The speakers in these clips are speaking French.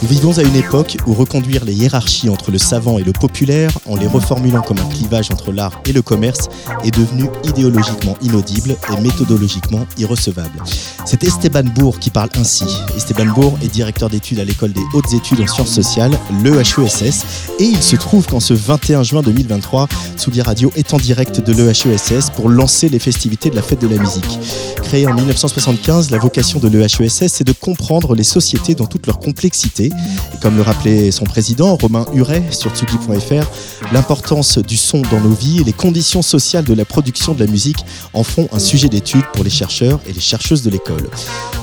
Nous vivons à une époque où reconduire les hiérarchies entre le savant et le populaire, en les reformulant comme un clivage entre l'art et le commerce, est devenu idéologiquement inaudible et méthodologiquement irrecevable. C'est Esteban Bourg qui parle ainsi. Esteban Bourg est directeur d'études à l'école des hautes études en sciences sociales, l'EHESS, et il se trouve qu'en ce 21 juin 2023, Tsugi Radio est en direct de l'EHESS pour lancer les festivités de la fête de la musique. Créée en 1975, la vocation de l'EHESS, c'est de comprendre les sociétés dans toute leur complexité et comme le rappelait son président, Romain Huret, sur tsugi.fr, l'importance du son dans nos vies et les conditions sociales de la production de la musique en font un sujet d'étude pour les chercheurs et les chercheuses de l'école.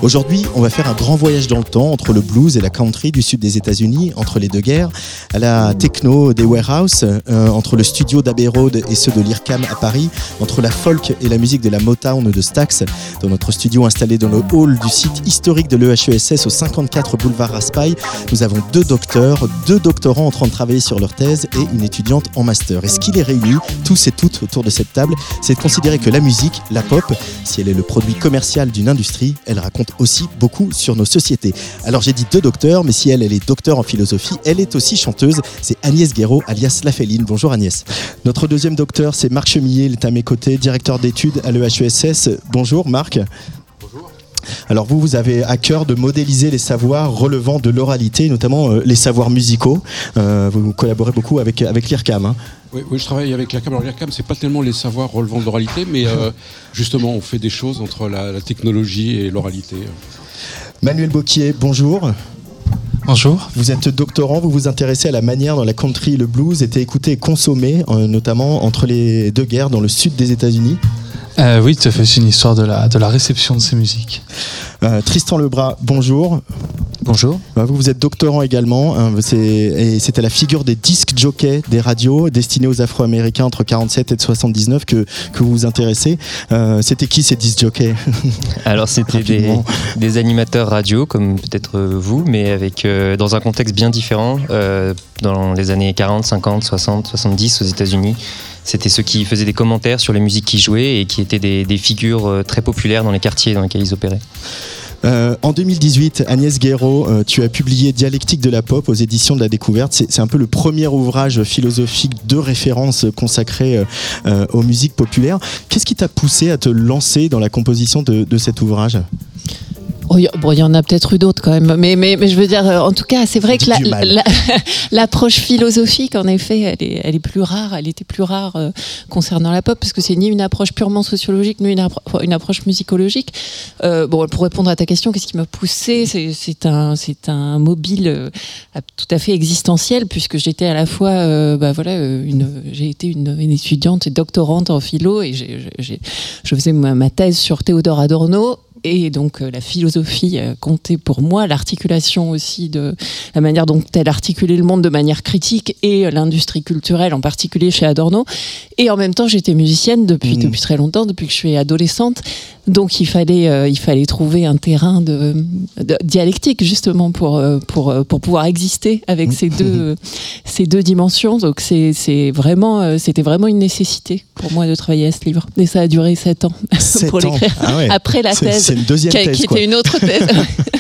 Aujourd'hui, on va faire un grand voyage dans le temps entre le blues et la country du sud des États-Unis, entre les deux guerres, à la techno des warehouses, euh, entre le studio d'Abbey Road et ceux de l'IRCAM à Paris, entre la folk et la musique de la Motown de Stax, dans notre studio installé dans le hall du site historique de l'EHESS au 54 boulevard Raspail, nous avons deux docteurs, deux doctorants en train de travailler sur leur thèse et une étudiante en master. Et ce qui les réunit, tous et toutes autour de cette table, c'est de considérer que la musique, la pop, si elle est le produit commercial d'une industrie, elle raconte aussi beaucoup sur nos sociétés. Alors j'ai dit deux docteurs, mais si elle, est docteur en philosophie, elle est aussi chanteuse. C'est Agnès Guéraud, alias La Féline. Bonjour Agnès. Notre deuxième docteur, c'est Marc Chemillet, il est à mes côtés, directeur d'études à l'EHESS. Bonjour Marc. Alors vous, vous avez à cœur de modéliser les savoirs relevant de l'oralité, notamment euh, les savoirs musicaux. Euh, vous collaborez beaucoup avec, avec l'IRCAM. Hein. Oui, oui, je travaille avec l'IRCAM. Alors l'IRCAM, c'est pas tellement les savoirs relevant de l'oralité, mais euh, justement, on fait des choses entre la, la technologie et l'oralité. Manuel Boquier, bonjour. Bonjour. Vous êtes doctorant, vous vous intéressez à la manière dont la country et le blues étaient écoutés et consommés, notamment entre les deux guerres dans le sud des États-Unis. Euh, oui, tout à fait. C'est une histoire de la, de la réception de ces musiques. Euh, Tristan Lebras, bonjour. Bonjour. Bah, vous, vous êtes doctorant également. Hein, et c'était la figure des disques jockeys des radios destinés aux Afro-Américains entre 47 et 79 que, que vous vous intéressez. Euh, c'était qui ces disques jockeys? Alors c'était des, des, animateurs radio comme peut-être vous, mais avec dans un contexte bien différent. dans les années 40, 50, 60, 70 aux États-Unis. C'était ceux qui faisaient des commentaires sur les musiques qui jouaient et qui étaient des, figures très populaires dans les quartiers dans lesquels ils opéraient. Euh, en 2018, Agnès Guéraud, euh, tu as publié Dialectique de la pop aux éditions de la découverte. C'est un peu le premier ouvrage philosophique de référence consacré euh, aux musiques populaires. Qu'est-ce qui t'a poussé à te lancer dans la composition de cet ouvrage? Oh, bon, il y en a peut-être eu d'autres quand même, mais, mais, mais, je veux dire, en tout cas, c'est vrai que l'approche la, philosophique, en effet, elle est, elle est, plus rare, elle était plus rare euh, concernant la pop, parce que c'est ni une approche purement sociologique, ni une, appro une approche musicologique. Euh, bon, pour répondre à ta question, qu'est-ce qui m'a poussé? C'est un, un mobile euh, tout à fait existentiel, puisque j'étais à la fois, euh, bah, voilà, j'ai été une, une, étudiante et doctorante en philo, et je faisais ma, ma thèse sur Théodore Adorno, et donc euh, la philosophie euh, comptait pour moi, l'articulation aussi de la manière dont elle articulait le monde de manière critique et l'industrie culturelle en particulier chez Adorno. Et en même temps, j'étais musicienne depuis, mmh. depuis très longtemps, depuis que je suis adolescente. Donc il fallait, euh, il fallait trouver un terrain de, de dialectique justement pour, euh, pour, euh, pour pouvoir exister avec ces deux, ces deux dimensions. Donc c'est vraiment, c'était vraiment une nécessité pour moi de travailler à ce livre. Et ça a duré sept ans pour l'écrire. Ah ouais. Après la thèse, une deuxième qui, thèse, qui quoi. était une autre thèse.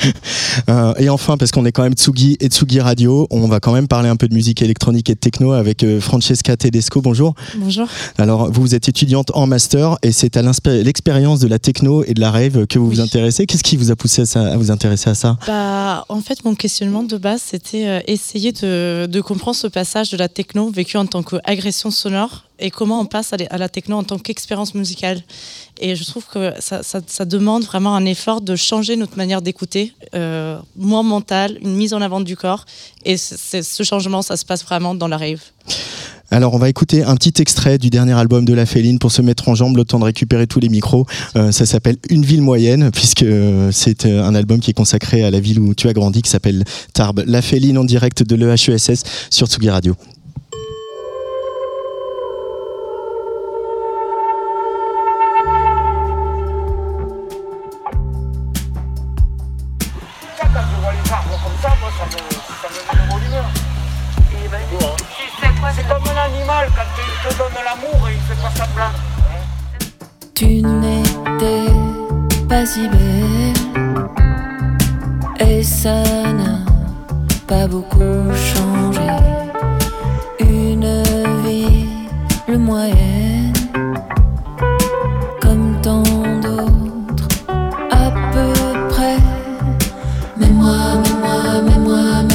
euh, et enfin, parce qu'on est quand même Tsugi et Tsugi Radio, on va quand même parler un peu de musique électronique et de techno avec Francesca Tedesco. Bonjour. Bonjour. Alors vous êtes étudiante en master et c'est à l'expérience de la techno et de la rave que vous oui. vous intéressez. Qu'est-ce qui vous a poussé à, ça, à, vous intéresser à ça? Bah, En fait, mon questionnement de base, c'était euh, essayer de, de, comprendre ce passage de la techno vécue en tant qu'agression sonore et comment on passe à la techno en tant qu'expérience musicale. Et je trouve que ça, ça, ça, demande vraiment un effort de changer notre manière d'écouter, euh, moins mental, une mise en avant du corps. Et ce changement, ça se passe vraiment dans la rave. Alors on va écouter un petit extrait du dernier album de La Féline pour se mettre en jambe, le temps de récupérer tous les micros. Euh, ça s'appelle Une ville moyenne, puisque euh, c'est un album qui est consacré à la ville où tu as grandi, qui s'appelle Tarbes. La Féline en direct de l'EHESS sur Tsugi Radio. Tu n'étais pas si belle et ça n'a pas beaucoup changé. Une vie, le moyenne, comme tant d'autres, à peu près. Mais moi, mais moi, mais moi, mais moi,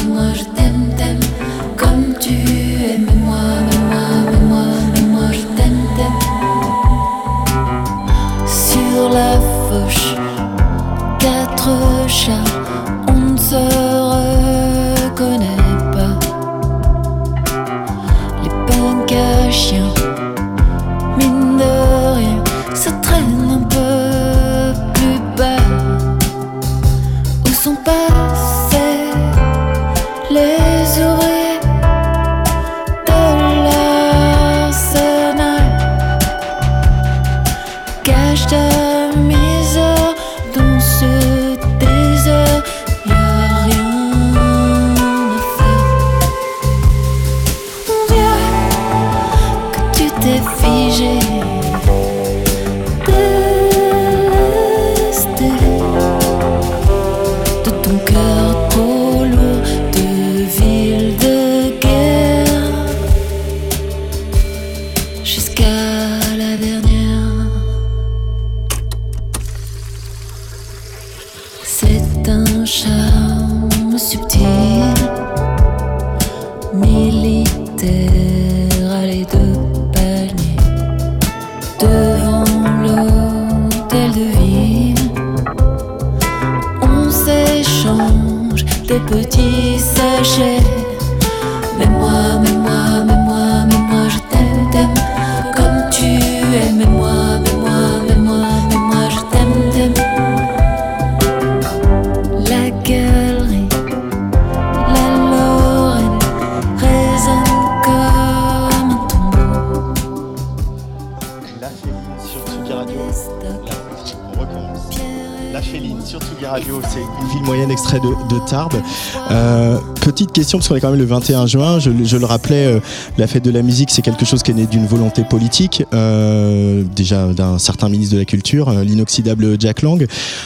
parce qu'on est quand même le 21 juin, je, le- rappelais, euh, la fête de la musique, c'est quelque chose qui est né d'une volonté politique, euh, déjà d'un certain ministre de la Culture, euh, l'inoxydable Jack Lang,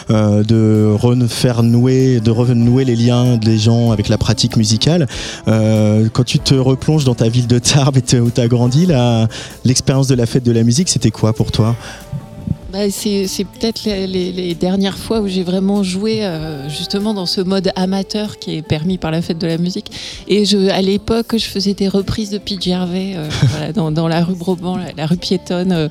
de nouer, de renouer les liens des gens avec la pratique musicale. Quand tu te replonges dans ta ville de Tarbes et où tu as grandi, l'expérience de la fête de la musique, c'était quoi pour toi? Bah, c'est c'est peut-être les, les- les dernières fois où j'ai vraiment joué euh, justement dans ce mode amateur qui est permis par la fête de la musique. Et je, à l'époque, je faisais des reprises de Pete Gervais euh, voilà, dans, dans la rue Broban, la, la rue piétonne, euh,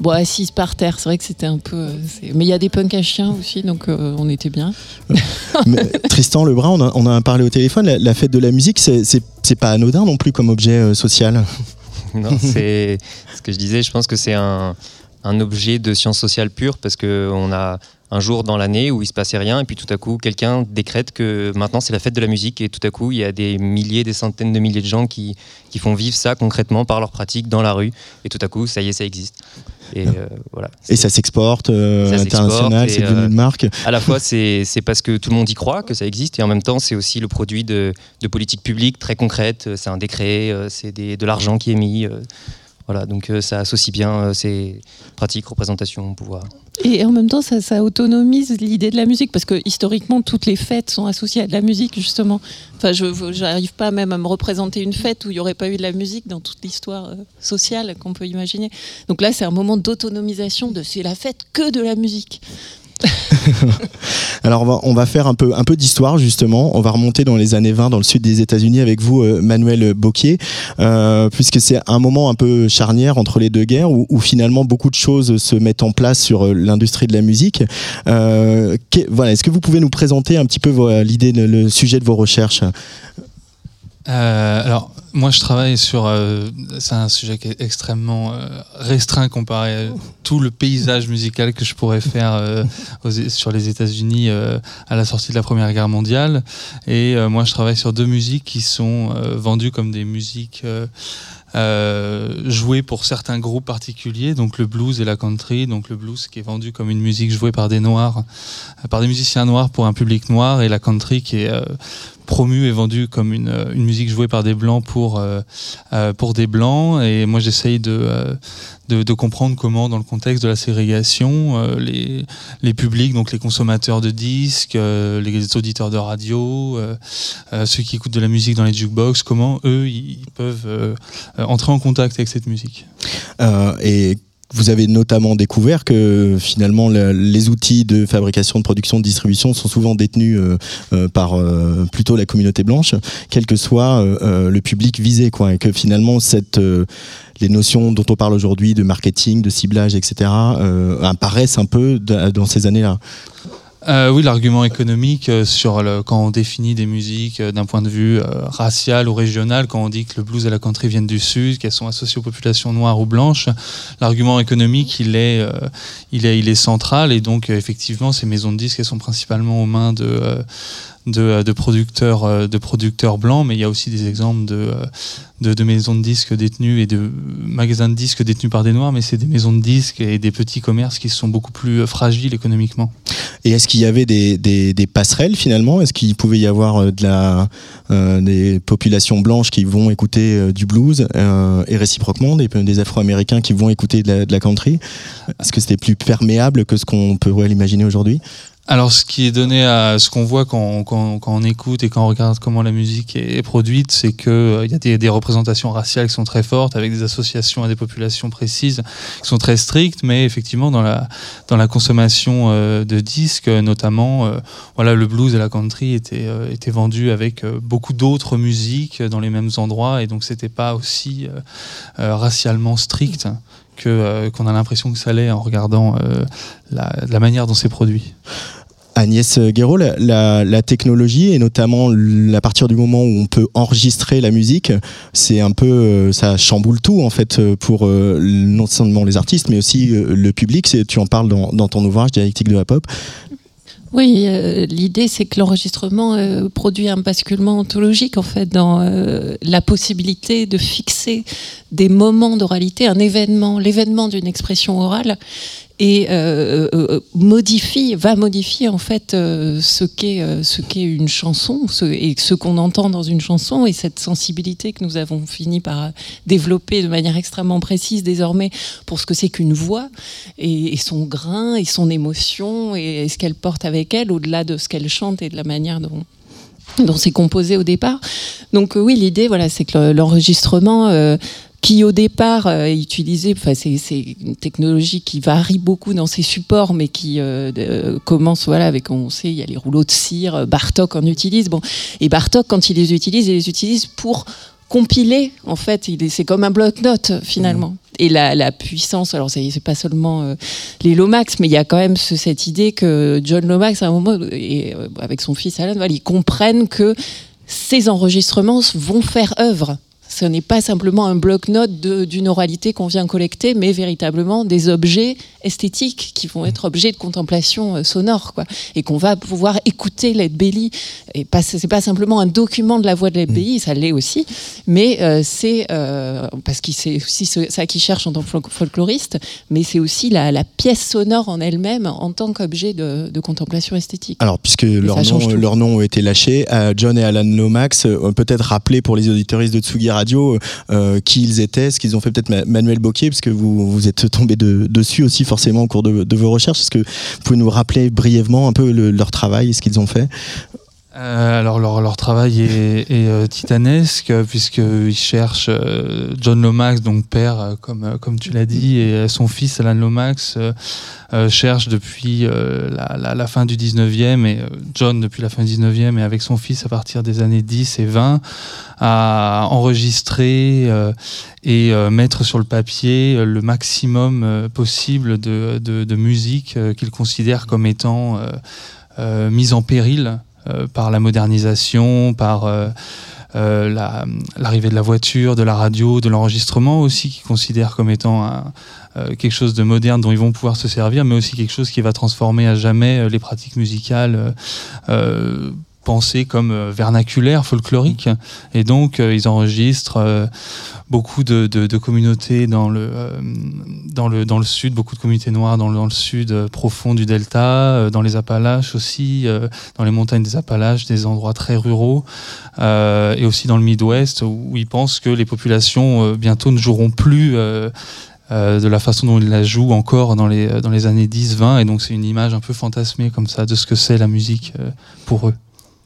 bon, assise par terre. C'est vrai que c'était un peu. euh, c'est- mais il y a des punks à chiens aussi, donc euh, on était bien. Mais, Tristan Lebrun, on, a- on en a parlé au téléphone, la, la fête de la musique, c'est- c'est c'est pas anodin non plus comme objet euh, social. Non, c'est ce que je disais. Je pense que c'est un, un objet de science sociale pure parce que on a un jour dans l'année où il se passait rien et puis tout à coup quelqu'un décrète que maintenant c'est la fête de la musique et tout à coup il y a des milliers, des centaines de milliers de gens qui, qui font vivre ça concrètement par leur pratique dans la rue et tout à coup ça y est ça existe. Et euh, voilà. Et ça s'exporte euh, international, c'est devenu euh, une marque. À la fois, c'est parce que tout le monde y croit que ça existe, et en même temps, c'est aussi le produit de, de politiques publiques très concrètes. C'est un décret, euh, c'est de l'argent qui est mis. Voilà, donc euh, ça associe bien euh, ces pratiques, représentations, pouvoir. Et en même temps, ça, ça autonomise l'idée de la musique, parce que historiquement, toutes les fêtes sont associées à de la musique, justement. Enfin, je n'arrive pas même à me représenter une fête où il n'y aurait pas eu de la musique dans toute l'histoire euh, sociale qu'on peut imaginer. Donc là, c'est un moment d'autonomisation de c'est la fête que de la musique. Alors on va, faire un peu, un peu d'histoire justement. On va remonter dans les années 20 dans le sud des États-Unis avec vous, euh, Manuel Bocquier, euh, puisque c'est un moment un peu charnière entre les deux guerres où, finalement beaucoup de choses se mettent en place sur euh, l'industrie de la musique. Que- voilà, est-ce que vous pouvez nous présenter un petit peu l'idée, le sujet de vos recherches? Alors, moi, je travaille sur. euh, c'est un sujet qui est extrêmement euh, restreint comparé à tout le paysage musical que je pourrais faire euh, sur les États-Unis à la sortie de la Première Guerre mondiale. Et moi, je travaille sur deux musiques qui sont vendues comme des musiques. euh, joué pour certains groupes particuliers, donc le blues et la country, donc le blues qui est vendu comme une musique jouée par des noirs, par des musiciens noirs pour un public noir, et la country qui est promu et vendu comme une, une, musique jouée par des blancs pour, pour des blancs. Et moi, j'essaye de, de, comprendre comment, dans le contexte de la ségrégation, euh, les, les, publics, donc les consommateurs de disques, euh, les auditeurs de radio, euh, ceux qui écoutent de la musique dans les jukebox, comment eux, ils peuvent entrer en contact avec cette musique. et vous avez notamment découvert que finalement les outils de fabrication, de production, de distribution sont souvent détenus par plutôt la communauté blanche, quel que soit le public visé, quoi, et que finalement cette les notions dont on parle aujourd'hui de marketing, de ciblage, etc., euh, apparaissent un peu dans ces années-là. Euh, oui, l'argument économique euh, sur le, quand on définit des musiques d'un point de vue racial ou régional, quand on dit que le blues et la country viennent du sud, qu'elles sont associées aux populations noires ou blanches, l'argument économique il est, il est, il est central. Et donc effectivement ces maisons de disques elles sont principalement aux mains de de, de, producteurs, euh, de producteurs blancs, mais il y a aussi des exemples de, euh, de, de, maisons de disques détenues et de magasins de disques détenus par des Noirs, mais c'est des maisons de disques et des petits commerces qui sont beaucoup plus euh, fragiles économiquement. Et est-ce qu'il y avait des, passerelles finalement? Est-ce qu'il pouvait y avoir de la, des populations blanches qui vont écouter du blues et réciproquement des, Afro-Américains qui vont écouter de la, de la country? Est-ce que c'était plus perméable que ce qu'on pourrait l'imaginer aujourd'hui? Alors, ce qui est donné à ce qu'on voit quand, quand, quand, on écoute et quand on regarde comment la musique est, produite, c'est qu'il euh, y a des, des, représentations raciales qui sont très fortes, avec des associations à des populations précises qui sont très strictes, mais effectivement, dans la, dans la consommation euh, de disques, notamment, euh, voilà, le blues et la country étaient, étaient vendus avec beaucoup d'autres musiques dans les mêmes endroits, et donc c'était pas aussi racialement strict qu'on a l'impression que ça l'est en regardant la, la manière dont c'est produit. Agnès Guéraud, la, technologie et notamment à partir du moment où on peut enregistrer la musique, c'est un peu, euh, ça chamboule tout en fait pour euh, non seulement les artistes mais aussi euh, le public. Tu en parles dans, ton ouvrage Dialectique de la pop. Oui, l'idée c'est que l'enregistrement produit un basculement ontologique en fait dans la possibilité de fixer des moments d'oralité, un événement, l'événement d'une expression orale et euh, euh, euh, modifie, va modifier en fait ce qu'est ce qu'est une chanson et ce qu'on entend dans une chanson et cette sensibilité que nous avons fini par développer de manière extrêmement précise désormais pour ce que c'est qu'une voix et, son grain et son émotion et, ce qu'elle porte avec elle au-delà de ce qu'elle chante et de la manière dont dont c'est composé au départ. Donc oui, l'idée, voilà, c'est que l'enregistrement qui au départ euh, utilisait, enfin c'est une technologie qui varie beaucoup dans ses supports, mais qui euh, euh, commence voilà avec on sait il y a les rouleaux de cire, Bartok en utilise bon et Bartok quand il les utilise, il les utilise pour compiler en fait, c'est comme un bloc-notes finalement. Mmh. Et la, la, puissance, alors c'est pas seulement les Lomax, mais il y a quand même ce, cette idée que John Lomax à un moment et avec son fils Alan, voilà, ils comprennent que ces enregistrements vont faire œuvre ce n'est pas simplement un bloc-notes d'une oralité qu'on vient collecter, mais véritablement des objets esthétiques qui vont être objets de contemplation euh, sonore, quoi, et qu'on va pouvoir écouter Led Belly. Et pas, c'est pas simplement un document de la voix de Led Belly, ça l'est aussi, mais euh, c'est euh, parce que c'est aussi ça qui cherche en tant que folkloriste, mais c'est aussi la, pièce sonore en elle-même en tant qu'objet de, contemplation esthétique. Alors, puisque leur nom, leur nom, a été lâché, John et Alan Lomax, peut-être rappeler pour les auditoristes de Tsugi Radio qui ils étaient, ce qu'ils ont fait peut-être Manuel Bocquier, parce que vous, vous êtes tombé dessus aussi forcément au cours de, vos recherches. Est-ce que vous pouvez nous rappeler brièvement un peu leur travail et ce qu'ils ont fait? Euh, alors leur, leur, travail est, est euh, titanesque puisqu'ils cherchent euh, John Lomax, donc père, comme, comme tu l'as dit, et son fils Alan Lomax cherche depuis la, la, la, fin du 19e, et John depuis la fin du 19e, et avec son fils à partir des années 10 et 20, à enregistrer et mettre sur le papier le maximum possible de, de, de musique qu'il considère comme étant mise en péril. euh, par la modernisation, par euh, euh, l'arrivée de la voiture, de la radio, de l'enregistrement aussi, qui considèrent comme étant quelque chose de moderne dont ils vont pouvoir se servir, mais aussi quelque chose qui va transformer à jamais les pratiques musicales comme vernaculaire, folklorique. Et donc, ils enregistrent beaucoup de, communautés dans le, dans, le, dans le sud, beaucoup de communautés noires dans le, sud profond du delta, dans les Appalaches aussi, dans les montagnes des Appalaches, des endroits très ruraux, et aussi dans le Midwest, où ils pensent que les populations bientôt ne joueront plus euh, de la façon dont il la joue encore dans les, euh, dans les années 10-20. Et donc c'est une image un peu fantasmée comme ça de ce que c'est la musique euh, pour eux.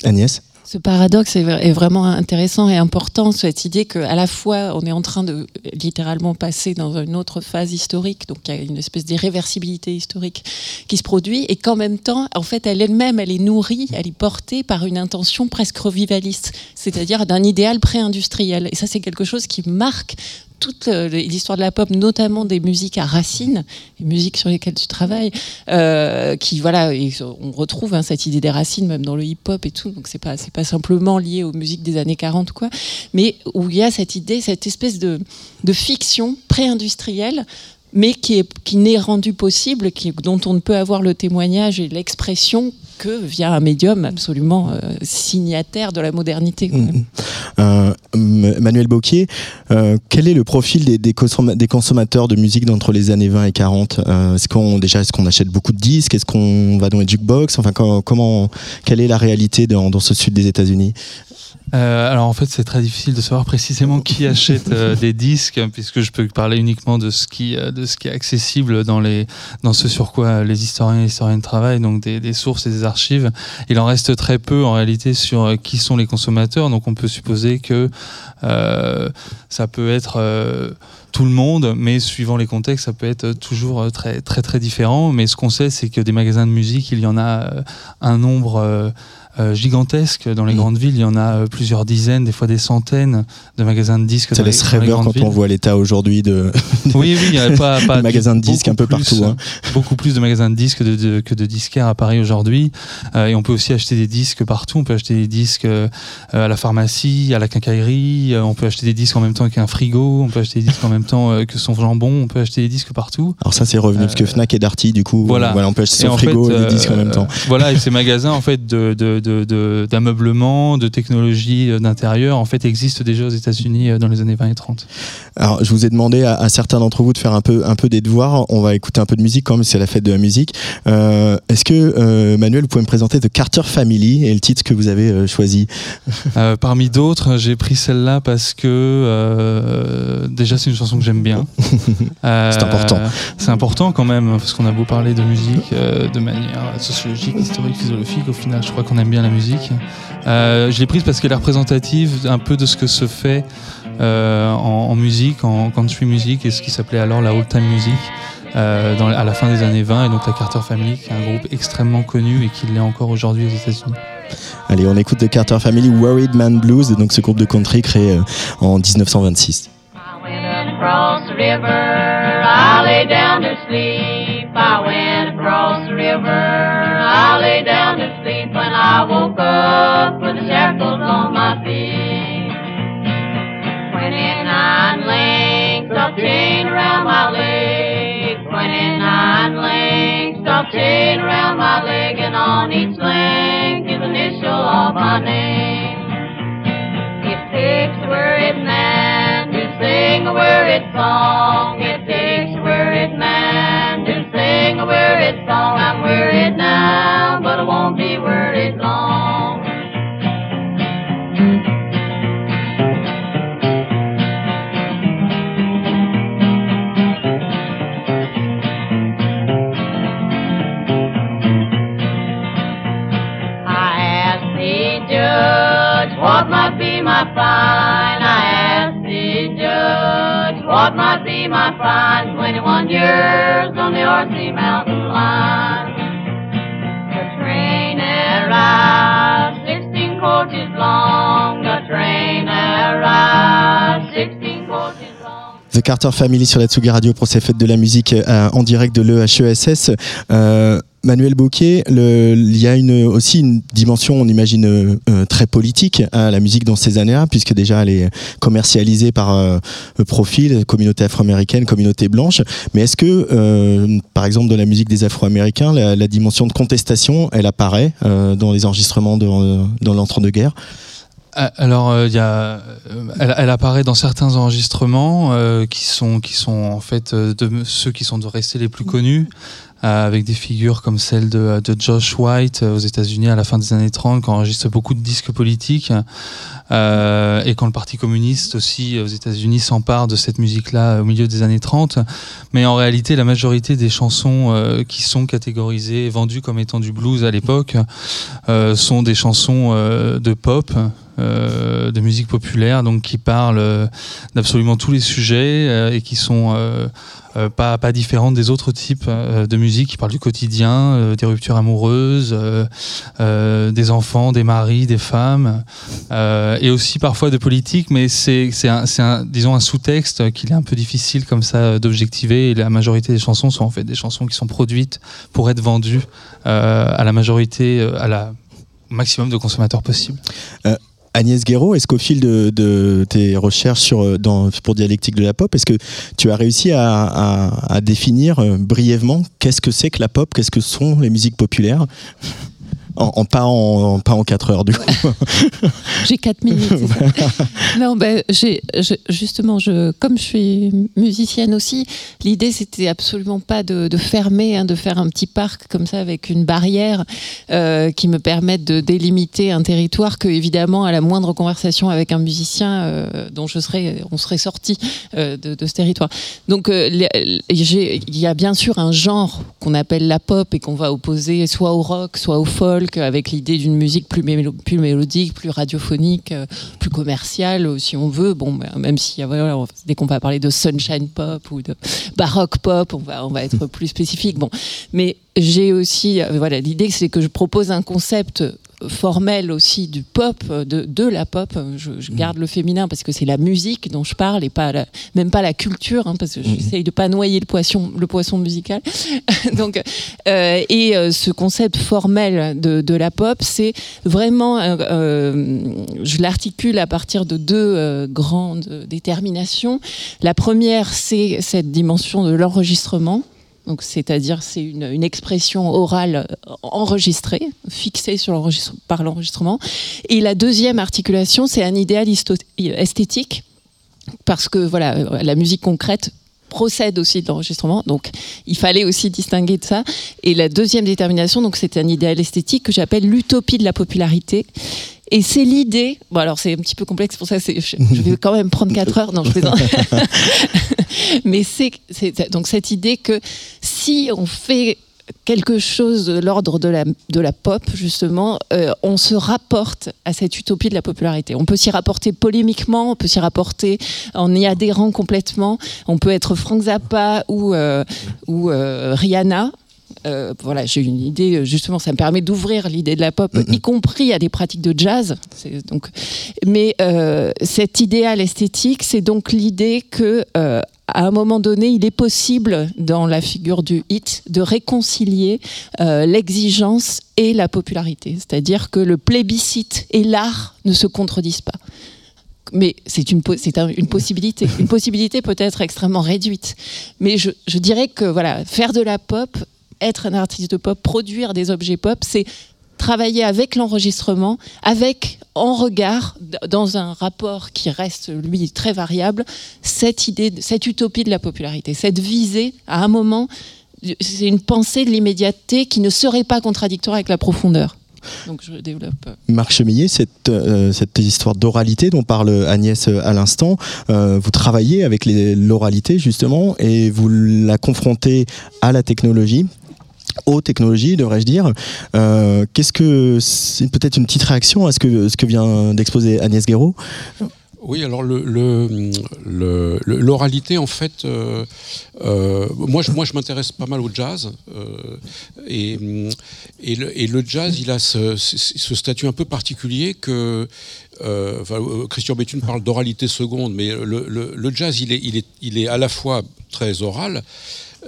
Agnès ce paradoxe est vraiment intéressant et important, cette idée qu'à la fois on est en train de littéralement passer dans une autre phase historique, donc il y a une espèce d'irréversibilité historique qui se produit, et qu'en même temps, en fait, elle elle-même, elle est nourrie, elle est portée par une intention presque revivaliste, c'est-à-dire d'un idéal pré-industriel. Et ça, c'est quelque chose qui marque toute l'histoire de la pop, notamment des musiques à racines, les musiques sur lesquelles tu travailles, euh, qui voilà, on retrouve hein, cette idée des racines même dans le hip-hop et tout. Donc c'est pas c'est pas simplement lié aux musiques des années 40 quoi, mais où il y a cette idée, cette espèce de, fiction pré-industrielle mais qui, est, qui n'est rendu possible, dont on ne peut avoir le témoignage et l'expression que via un médium absolument euh, signataire de la modernité. Euh, Manuel Bocquier, euh, quel est le profil des, des, consommateurs de musique d'entre les années 20 et 40 Est-ce qu'on déjà est-ce qu'on achète beaucoup de disques? Est-ce qu'on va dans les jukebox? Enfin, comment, quelle est la réalité dans, dans ce sud des États-Unis? Euh, alors en fait, c'est très difficile de savoir précisément qui achète euh, des disques, puisque je peux parler uniquement de ce qui, euh, de ce qui est accessible dans, les, dans ce sur quoi les historiens et les historiennes travaillent, donc des, des, sources et des Il en reste très peu en réalité sur qui sont les consommateurs, donc on peut supposer que ça peut être tout le monde, mais suivant les contextes, ça peut être toujours très très très différent. Mais ce qu'on sait, c'est que des magasins de musique, il y en a un nombre euh, gigantesque. Dans les mm. grandes villes, il y en a euh, plusieurs dizaines, des fois des centaines de magasins de disques. Ça laisse rêveur quand on voit l'état aujourd'hui de. oui, oui, il n'y a pas, pas de magasins de disques un peu partout. Hein. Beaucoup plus de magasins de disques de, que de disquaires à Paris aujourd'hui. Euh, et on peut aussi acheter des disques partout. On peut acheter des disques à la pharmacie, à la quincaillerie. on peut acheter des disques en même temps qu'un frigo. On peut acheter des disques en même temps que son jambon. On peut acheter des disques partout. Alors ça, c'est revenu parce que Fnac et Darty, du coup, voilà, on peut acheter son frigo et des disques en même temps. Voilà, et ces magasins en fait de, de d'ameublement, de, technologie euh, d'intérieur, en fait, existent déjà aux États-Unis euh, dans les années 20 et 30. Alors, je vous ai demandé à, certains d'entre vous de faire un peu, un peu des devoirs. On va écouter un peu de musique quand même, c'est la fête de la musique. Euh, est-ce que, Manuel, vous pouvez me présenter The Carter Family et le titre que vous avez choisi? Parmi d'autres, j'ai pris celle-là parce que déjà, c'est une chanson que j'aime bien. c'est important. C'est important quand même, parce qu'on a beau parler de musique de manière sociologique, historique, philosophique, au final, je crois qu'on aime bien la musique. Euh, je l'ai prise parce qu'elle est représentative un peu de ce que se fait euh, en, musique, en country music, et ce qui s'appelait alors la old time music. Euh, dans, à la fin des années 20 et donc la Carter Family qui est un groupe extrêmement connu et qui l'est encore aujourd'hui aux États-Unis. Allez, on écoute The Carter Family Worried Man Blues, donc ce groupe de country créé en 1926. I lay down to sleep I went across the river. I lay down to sleep when I woke up with the shackles on my feet. Twenty-nine links of chain around my leg. Twenty-nine links of chain around my leg, and on each link is initial of my name. It takes a worried man to sing a worried song. It takes a worried man to sing a worried song. I'm worried now, but I won't be worried long. I asked the judge what might be my fine. What might be my fine. 21 years on the R.C. Mountain line. arrived, 16 coaches long, the train arrived, 16 coaches long. The Carter Family sur la Tsugi Radio pour ces fêtes de la musique euh, en direct de l'EHESS. Euh, Manuel Bouquet, il y a aussi une dimension, on imagine, euh, très politique à la musique dans ces années-là, puisque déjà elle est commercialisée par profil, communauté afro-américaine, communauté blanche. Mais est-ce que, par exemple, dans la musique des Afro-Américains, la, dimension de contestation, elle apparaît dans les enregistrements dans l'entre-deux-guerres? Alors, euh, y a, euh, elle, apparaît dans certains enregistrements qui sont qui sont en fait de ceux qui sont de rester les plus connus, avec des figures comme celle de, de Josh White aux États-Unis à la fin des années 30, qui enregistre beaucoup de disques politiques, et quand le Parti communiste aussi aux États-Unis s'empare de cette musique-là au milieu des années 30. Mais en réalité, la majorité des chansons qui sont catégorisées, vendues comme étant du blues à l'époque, sont des chansons de pop. Euh, de musique populaire, donc qui parlent euh, d'absolument tous les sujets euh, et qui sont pas, pas différentes des autres types de musique, qui parlent du quotidien, des ruptures amoureuses, des enfants, des maris, des femmes, et aussi parfois de politique, mais c'est un, un, sous-texte qu'il est un peu difficile comme ça d'objectiver, la majorité des chansons sont en fait des chansons qui sont produites pour être vendues à la majorité, à la maximum de consommateurs possible. Agnès Guéraud, est-ce qu'au fil de, tes recherches sur, euh, pour Dialectique de la pop, est-ce que tu as réussi à définir euh, brièvement qu'est-ce que c'est que la pop, qu'est-ce que sont les musiques populaires? En, pas, en, pas en 4 heures du coup. j'ai 4 minutes. non, ben, j'ai, justement, je, comme je suis musicienne aussi, l'idée c'était absolument pas de, fermer, hein, de faire un petit parc comme ça avec une barrière euh, qui me permette de délimiter un territoire que évidemment à la moindre conversation avec un musicien euh, dont je serais, on serait sorti euh, de, ce territoire. Donc il y a bien sûr un genre qu'on appelle la pop et qu'on va opposer soit au rock, soit au folk avec l'idée d'une musique plus, plus, mélodique, plus radiophonique, euh, plus commerciale, euh, si on veut. Bon, ben, même si voilà, dès qu'on va parler de sunshine pop ou de baroque pop, on va, on va être plus spécifique. Bon, mais j'ai aussi, euh, voilà, l'idée c'est que je propose un concept formelle aussi du pop, de, de la pop. Je, mm. garde le féminin parce que c'est la musique dont je parle et pas même pas la culture, hein, parce que j'essaye de pas noyer le poisson, le poisson musical. Donc, euh, et euh, ce concept formel de, de la pop, c'est vraiment, euh, je l'articule à partir de deux grandes déterminations. La première, c'est cette dimension de l'enregistrement donc, c'est-à-dire, c'est une, expression orale euh, enregistrée, fixée sur par l'enregistrement. Et la deuxième articulation, c'est un idéal esthétique, parce que voilà, euh, la musique concrète procède aussi de l'enregistrement, donc il fallait aussi distinguer de ça. Et la deuxième détermination, donc c'est un idéal esthétique que j'appelle l'utopie de la popularité. Et c'est l'idée. Bon, alors c'est un petit peu complexe pour ça. Je, vais quand même prendre 4 heures. Non, je plaisante. Mais c'est donc cette idée que si on fait quelque chose de l'ordre de la, de la pop, justement, euh, on se rapporte à cette utopie de la popularité. On peut s'y rapporter polémiquement, on peut s'y rapporter en y adhérant complètement. On peut être Frank Zappa ou, euh, ou euh, Rihanna. Euh, voilà, j'ai une idée, justement, ça me permet d'ouvrir l'idée de la pop, y compris à des pratiques de jazz. Donc, mais euh, cet idéal esthétique, c'est donc l'idée que euh, à un moment donné, il est possible, dans la figure du hit, de réconcilier l'exigence et la popularité. C'est-à-dire que le plébiscite et l'art ne se contredisent pas mais c'est une, une possibilité. Une possibilité peut-être extrêmement réduite. Mais je, je, dirais que voilà, faire de la pop, être un artiste pop, produire des objets pop, c'est travailler avec l'enregistrement, avec en regard, dans un rapport qui reste, lui, très variable, cette idée, cette utopie de la popularité, cette visée, à un moment, c'est une pensée de l'immédiateté qui ne serait pas contradictoire avec la profondeur. Donc je développe. Marc Chemillet, cette, euh, cette histoire d'oralité dont parle Agnès euh, à l'instant, euh, vous travaillez avec l'oralité justement et vous la confrontez à la technologie aux technologies, devrais-je dire. Euh, qu'est-ce que c'est peut-être une petite réaction à ce que ce que vient d'exposer Agnès Guéraud? Oui, alors l'oralité, le, en fait, euh, euh, moi, je, moi je m'intéresse pas mal au jazz. Et, et, le, jazz, il a ce, statut un peu particulier que. Christian Béthune parle d'oralité seconde, mais le, jazz, il est, il, est, il est à la fois très oral,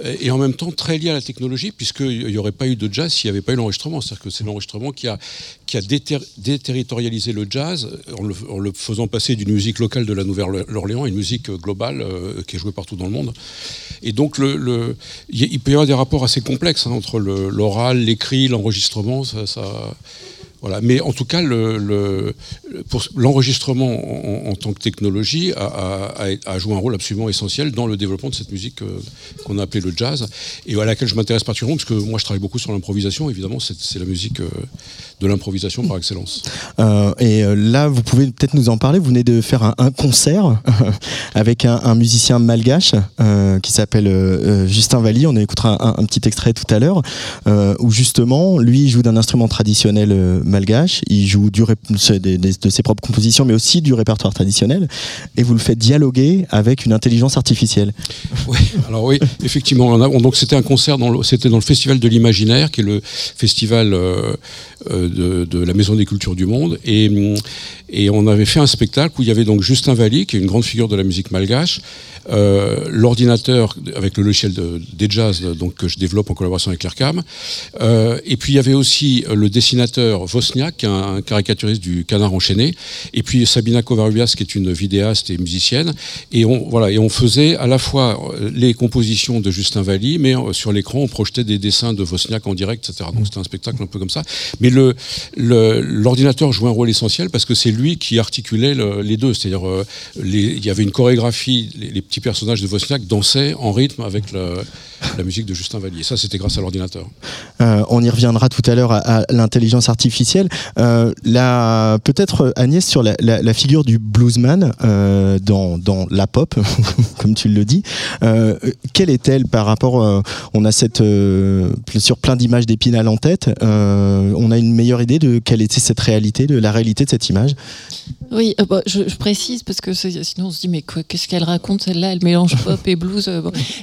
et en même temps très lié à la technologie, puisqu'il n'y aurait pas eu de jazz s'il n'y avait pas eu l'enregistrement. C'est-à-dire que c'est l'enregistrement qui a, déterritorialisé le jazz en le, faisant passer d'une musique locale de la Nouvelle-Orléans à une musique globale euh, qui est jouée partout dans le monde. Et donc, il peut y avoir des rapports assez complexes hein, entre l'oral, l'écrit, l'enregistrement. Mais en tout cas, l'enregistrement en, tant que technologie a, joué un rôle absolument essentiel dans le développement de cette musique euh, qu'on a appelée le jazz, et à laquelle je m'intéresse particulièrement, parce que moi je travaille beaucoup sur l'improvisation, évidemment, c'est la musique euh, de l'improvisation par excellence. Euh, et là, vous pouvez peut-être nous en parler, vous venez de faire un, concert avec un, musicien malgache qui s'appelle Justin Valli, on écoutera un, petit extrait tout à l'heure, où justement, lui joue d'un instrument traditionnel malgache, il joue de ses propres compositions, mais aussi du répertoire traditionnel, et vous le faites dialoguer avec une intelligence artificielle. Oui, alors oui, effectivement. On donc c'était un concert, c'était dans le Festival de l'Imaginaire, qui est le festival euh, euh, de, la Maison des Cultures du Monde, et, et on avait fait un spectacle où il y avait donc Justin Valli, qui est une grande figure de la musique malgache, euh, l'ordinateur avec le logiciel de, des jazz donc, que je développe en collaboration avec l'ERCAM. Euh, et puis il y avait aussi le dessinateur Vosniak, un, caricaturiste du Canard enchaîné, et puis Sabina Kovarubias, qui est une vidéaste et musicienne. Et on, voilà, et on faisait à la fois les compositions de Justin Valli, mais euh, sur l'écran, on projetait des dessins de Vosniak en direct, etc. Donc c'était un spectacle un peu comme ça. Mais l'ordinateur le, jouait un rôle essentiel parce que c'est lui qui articulait les deux. C'est-à-dire, il y avait une chorégraphie, les, les petits personnage de Wozniak dansait en rythme avec la musique de Justin Vallier. Ça, c'était grâce à l'ordinateur. Euh, on y reviendra tout à l'heure à, l'intelligence artificielle. Euh, Peut-être, Agnès, sur la, figure du bluesman euh, dans, dans, la pop, comme tu le dis, euh, quelle est-elle par rapport... on a cette, sur plein d'images d'épinal en tête. on a une meilleure idée de quelle était cette réalité, de la réalité de cette image? Oui, bah, je, précise parce que sinon on se dit mais qu'est-ce qu'elle raconte celle-là? Elle mélange pop et blues.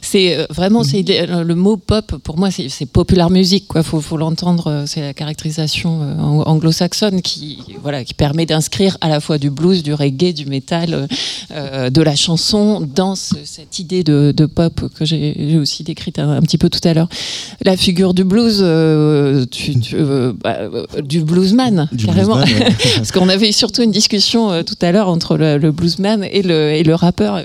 C'est vraiment c'est le mot pop, pour moi, c'est popular music. Il faut, faut l'entendre. Euh, c'est la caractérisation euh, anglo-saxonne qui, voilà, qui permet d'inscrire à la fois du blues, du reggae, du metal, euh, de la chanson dans cette idée de, pop que j'ai aussi décrite un, petit peu tout à l'heure. La figure du blues, bah, du bluesman, carrément. Parce qu'on avait surtout une discussion tout à l'heure entre le, bluesman et le, et le rappeur.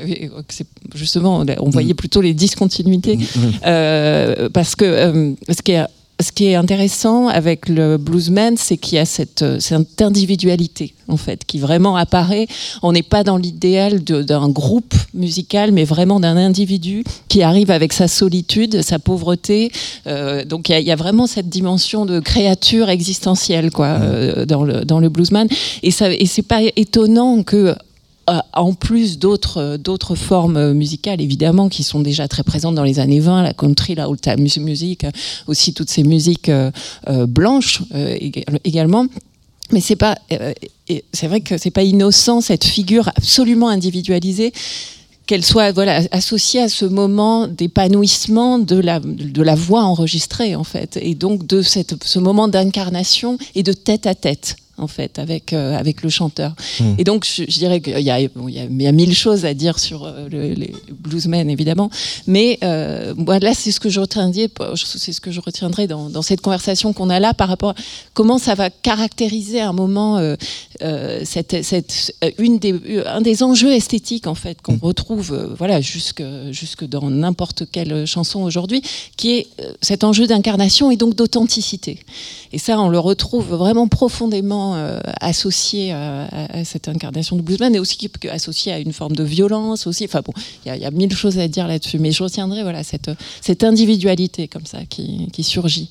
Justement, on voyait mm. plutôt les discontinuités. Mm. Euh, parce que euh, ce qui est ce qui est intéressant avec le bluesman, c'est qu'il y a cette, euh, cette, individualité, en fait, qui vraiment apparaît. On n'est pas dans l'idéal d'un groupe musical, mais vraiment d'un individu qui arrive avec sa solitude, sa pauvreté. donc il y, y, a vraiment cette dimension de créature existentielle, quoi, dans, le, dans le bluesman. Et, ça, et c'est pas étonnant que en plus d'autres d'autres formes musicales évidemment qui sont déjà très présentes dans les années 20 la country la old time music aussi toutes ces musiques euh, euh, blanches également. Mais c'est pas c'est vrai que c'est pas innocent cette figure absolument individualisée qu'elle soit voilà associée à ce moment d'épanouissement de la de la voix enregistrée en fait et donc de cette ce moment d'incarnation et de tête à tête en fait, avec, euh, avec le chanteur. Hmm. Et donc, je, dirais qu'il y, y, a mille choses à dire sur euh, les bluesmen, évidemment. Mais euh, là, c'est ce que je retiendrai, c'est ce que je retiendrai dans, dans cette conversation qu'on a là par rapport à comment ça va caractériser un moment, cette, cette, une des, un des enjeux esthétiques, en fait, qu'on hmm. retrouve voilà, jusque, jusque dans n'importe quelle chanson aujourd'hui, qui est cet enjeu d'incarnation et donc d'authenticité. Et ça, on le retrouve vraiment profondément euh, associé euh, à, cette incarnation de bluesman et aussi associé à une forme de violence. Enfin bon, il y, a mille choses à dire là-dessus, mais je retiendrai voilà cette, individualité comme ça qui, surgit.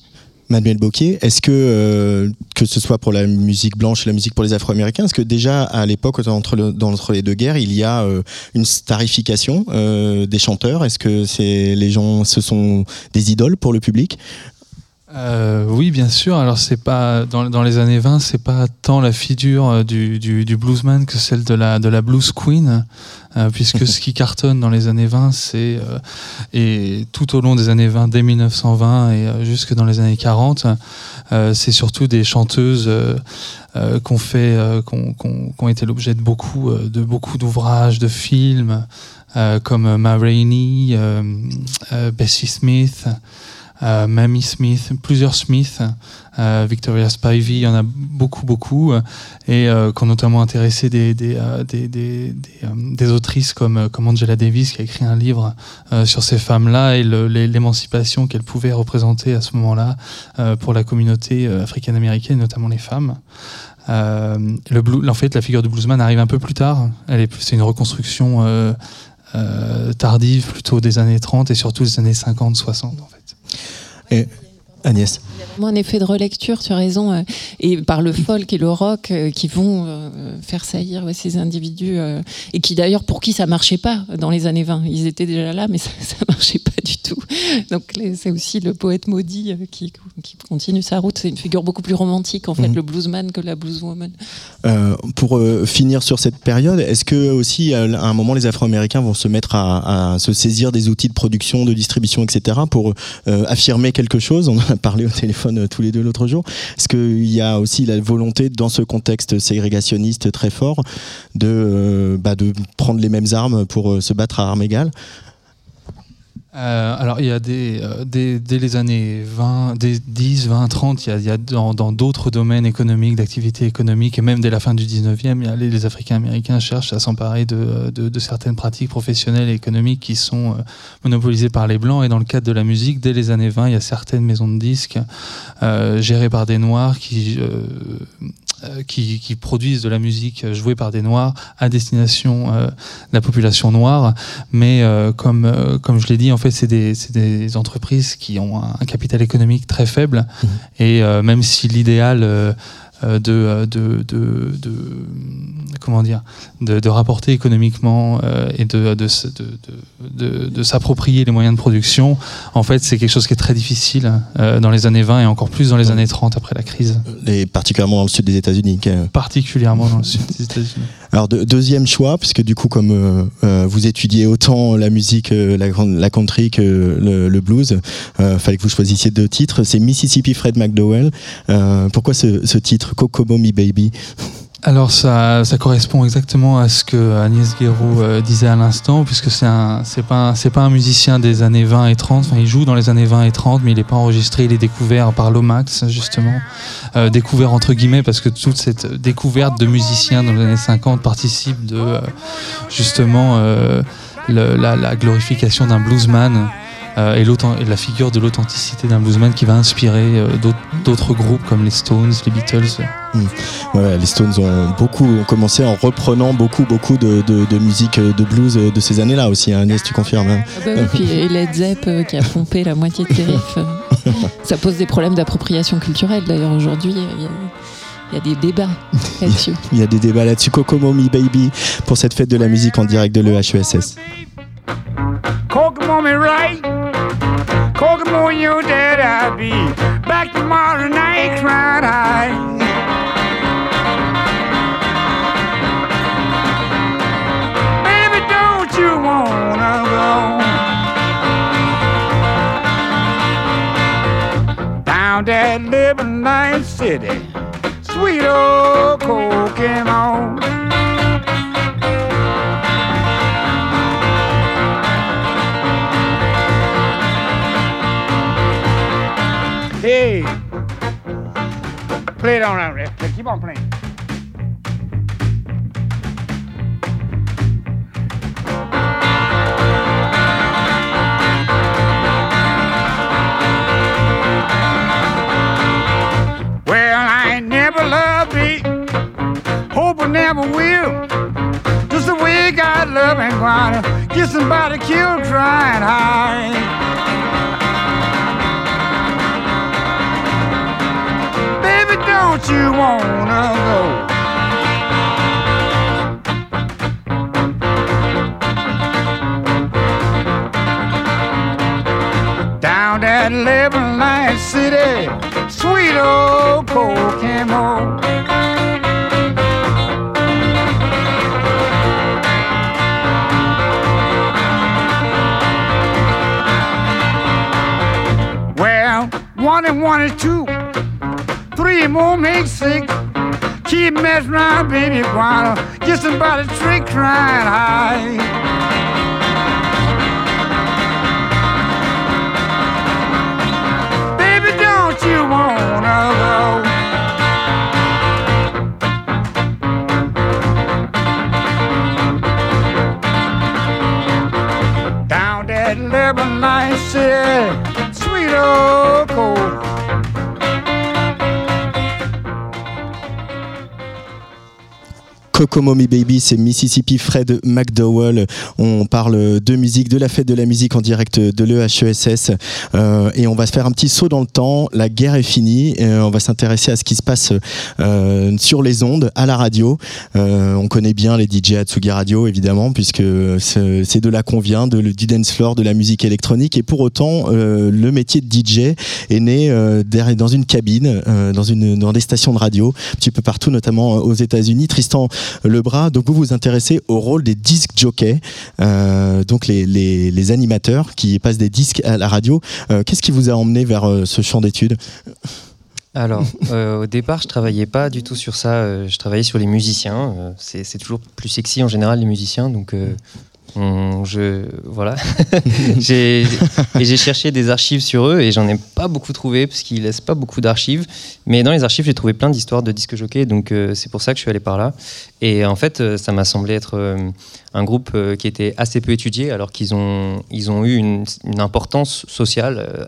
Manuel Bocquier, est-ce que, euh, que ce soit pour la musique blanche et la musique pour les Afro-Américains, est-ce que déjà à l'époque, entre, le, les deux guerres, il y a une starification des chanteurs? Est-ce que les gens, ce sont des idoles pour le public? Euh, oui, bien sûr. Alors, c'est pas dans, dans, les années 20, c'est pas tant la figure euh, du, du, du, bluesman que celle de la de la blues queen, euh, puisque ce qui cartonne dans les années 20, c'est euh, et tout au long des années 20, dès 1920 et euh, jusque dans les années 40, c'est surtout des chanteuses qu'on fait, qu'on qu qu ont été l'objet de beaucoup de beaucoup d'ouvrages, de films, comme Ma Rainey, Bessie Smith. Euh, Mamie Smith, plusieurs Smith, euh, Victoria Spivey, il y en a beaucoup, beaucoup, et euh, qui ont notamment intéressé des, des, euh, des, des, des autrices comme, comme Angela Davis, qui a écrit un livre sur ces femmes-là et l'émancipation qu'elles pouvaient représenter à ce moment-là pour la communauté africaine-américaine, notamment les femmes. Euh, en fait, la figure du bluesman arrive un peu plus tard. C'est une reconstruction euh, euh, tardive, plutôt des années 30 et surtout des années 50-60 en fait. Et Agnès Il y a vraiment un effet de relecture, tu as raison, euh, et par le folk et le rock euh, qui vont euh, faire saillir ces individus, et qui d'ailleurs, pour qui ça marchait pas dans les années 20. Ils étaient déjà là, mais ça, ça marchait pas du tout. Donc c'est aussi le poète maudit qui, qui, continue sa route. C'est une figure beaucoup plus romantique, en fait, mmh. le bluesman que la blueswoman. Euh, pour finir sur cette période, est-ce que aussi, à un moment, les Afro-Américains vont se mettre à, à, se saisir des outils de production, de distribution, etc., pour affirmer quelque chose? On a parlé au téléphone tous les deux l'autre jour. Est-ce qu'il y a aussi la volonté, dans ce contexte ségrégationniste très fort, de, euh, bah, prendre les mêmes armes pour euh, se battre à armes égales? Euh, alors, il y a des, euh, dès, les années 20, des 10, 20, 30, il y a, il y a dans d'autres domaines économiques, d'activité économique, et même dès la fin du 19e, il y a, les, les Africains-Américains cherchent à s'emparer de, de, certaines pratiques professionnelles et économiques qui sont euh, monopolisées par les Blancs. Et dans le cadre de la musique, dès les années 20, il y a certaines maisons de disques gérées par des Noirs qui qui, qui, produisent de la musique jouée par des Noirs à destination euh, de la population noire. Mais euh, comme, euh, comme je l'ai dit, en fait, c'est des, des, entreprises qui ont un, un, capital économique très faible. Mmh. Et euh, même si l'idéal de, de, de, de, comment dire de, rapporter économiquement euh, et de, de, de, de s'approprier les moyens de production en fait c'est quelque chose qui est très difficile euh, dans les années 20 et encore plus dans les années 30 après la crise. Et particulièrement dans le sud des États-Unis particulièrement dans le sud des États-Unis. Alors de, deuxième choix puisque du coup comme euh, euh vous étudiez autant la musique la, la country que le, le blues euh, fallait que vous choisissiez deux titres c'est Mississippi Fred McDowell. Pourquoi ce, ce titre? Kokomo Me Baby alors ça, correspond exactement à ce que Agnès Guéraud euh, disait à l'instant, puisque c'est c'est pas, un musicien des années 20 et 30. Enfin, il joue dans les années 20 et 30, mais il n'est pas enregistré. Il est découvert par Lomax justement, euh, découvert entre guillemets parce que toute cette découverte de musiciens dans les années 50 participe de euh, justement la, glorification d'un bluesman euh, et, et, la figure de l'authenticité d'un bluesman qui va inspirer euh, d'autres groupes comme les Stones, les Beatles. Mmh. Ouais, les Stones ont beaucoup ont commencé en reprenant beaucoup beaucoup de, de, de musique de blues de ces années-là aussi. Hein. Agnès, tu confirmes hein? Ah bah oui, puis Led Zepp euh, qui a pompé la moitié de ses riffs. Ça pose des problèmes d'appropriation culturelle d'ailleurs aujourd'hui. Il y a des débats là-dessus. Il y a des débats là-dessus. Kokomo Me Baby pour cette fête de la musique en direct de l'EHESS. Kokomo me right. Kokomo you dead I be. Back tomorrow night crying high. Baby, don't you wanna go down that Lebanon City? Sweet old Kokomo. Play it on out there. Keep on playing. Well, I ain't never loved me. Hope I never will. Just the way God love and gonna get somebody killed trying high. Don't you wanna go? Down that living light city, sweet old Kokomo. Well, one and one is two, three more makes six. Keep messing around, baby, while get somebody trick crying high. Baby, don't you wanna go? Down that Lebanon city, sweet old cold. Kokomo Me Baby, c'est Mississippi Fred McDowell. On parle de musique, de la fête de la musique en direct de l'EHESS. Euh, et on va se faire un petit saut dans le temps. La guerre est finie. Et on va s'intéresser à ce qui se passe euh, sur les ondes, à la radio. Euh, on connaît bien les DJ Atsugi Radio, évidemment, puisque c'est de là qu'on vient, de, du dance floor, de la musique électronique. Et pour autant, euh, le métier de DJ est né euh, dans une cabine, euh, dans, une, dans des stations de radio, un petit peu partout, notamment aux États-Unis. Tristan le bras. Donc vous vous intéressez au rôle des disques jockeys, euh, donc les, animateurs qui passent des disques à la radio. Euh, Qu'est-ce qui vous a emmené vers euh, ce champ d'études? Alors, au départ, je travaillais pas du tout sur ça. je travaillais sur les musiciens. c'est toujours plus sexy en général les musiciens, on- je voilà. J'ai- cherché des archives sur eux et j'en ai pas beaucoup trouvé parce qu'ils laissent pas beaucoup d'archives. Mais dans les archives, j'ai trouvé plein d'histoires de disques jockeys, donc euh, c'est pour ça que je suis allé par là. Et en fait, euh, ça m'a semblé être euh, un groupe qui était assez peu étudié, alors qu'ils ont ils ont eu une, importance sociale.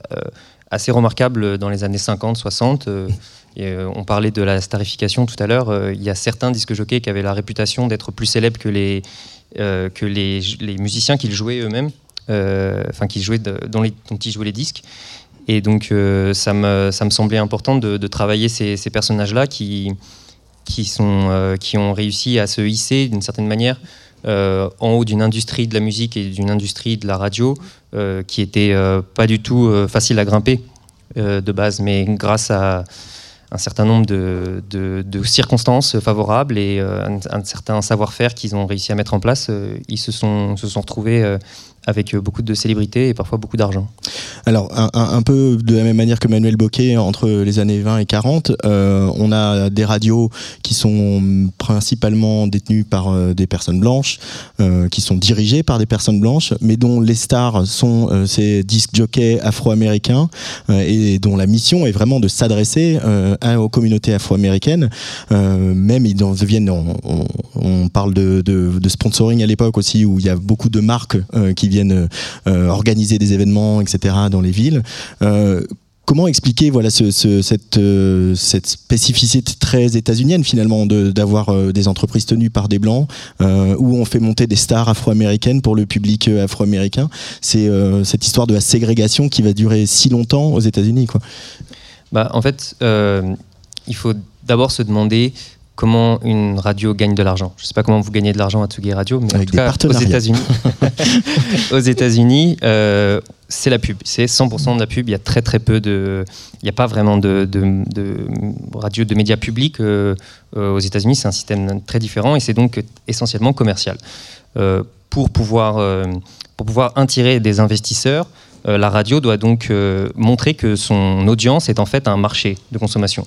assez remarquable dans les années 50, 60. euh, et, euh, on parlait de la starification tout à l'heure. Il y a certains disques jockeys qui avaient la réputation d'être plus célèbres que les, que les, les musiciens qu'ils jouaient eux-mêmes, euh, enfin qu'ils jouaient dont, ils jouaient les disques. Et donc euh, ça, me, ça me semblait important de, travailler ces, personnages-là qui, qui, sont, euh, qui ont réussi à se hisser d'une certaine manière euh, en haut d'une industrie de la musique et d'une industrie de la radio euh, qui était euh, pas du tout euh, facile à grimper euh, de base, mais grâce à un certain nombre de, circonstances favorables et euh, un, certain savoir-faire qu'ils ont réussi à mettre en place, euh, ils se sont, se sont retrouvés euh, avec beaucoup de célébrités et parfois beaucoup d'argent. Alors, un, peu de la même manière que Manuel Bocquet, entre les années 20 et 40, euh, on a des radios qui sont principalement détenues par euh, des personnes blanches, euh, qui sont dirigées par des personnes blanches, mais dont les stars sont euh, ces disques jockeys afro-américains euh, et dont la mission est vraiment de s'adresser euh, aux communautés afro-américaines. Euh, même ils en deviennent, on, parle de, de- sponsoring à l'époque aussi, où il y a beaucoup de marques euh, qui viennent euh, organiser des événements, etc., dans les villes. Euh, Comment expliquer voilà euh, cette spécificité très états-unienne finalement de- d'avoir euh, des entreprises tenues par des blancs où on fait monter des stars afro-américaines pour le public afro-américain? C'est cette histoire de la ségrégation qui va durer si longtemps aux États-Unis. Bah, en fait, il faut d'abord se demander comment une radio gagne de l'argent. Je ne sais pas comment vous gagnez de l'argent à Tsugi Radio, mais en tout cas, aux. États-Unis, aux États-Unis, euh, c'est la pub. C'est 100% de la pub. Il y a très très peu de, il n'y a pas vraiment de, de, de radio, de médias publics euh, euh, aux États-Unis. C'est un système très différent et c'est donc essentiellement commercial. Pour pouvoir pour pouvoir attirer des investisseurs, euh, la radio doit donc euh, montrer que son audience est en fait un marché de consommation.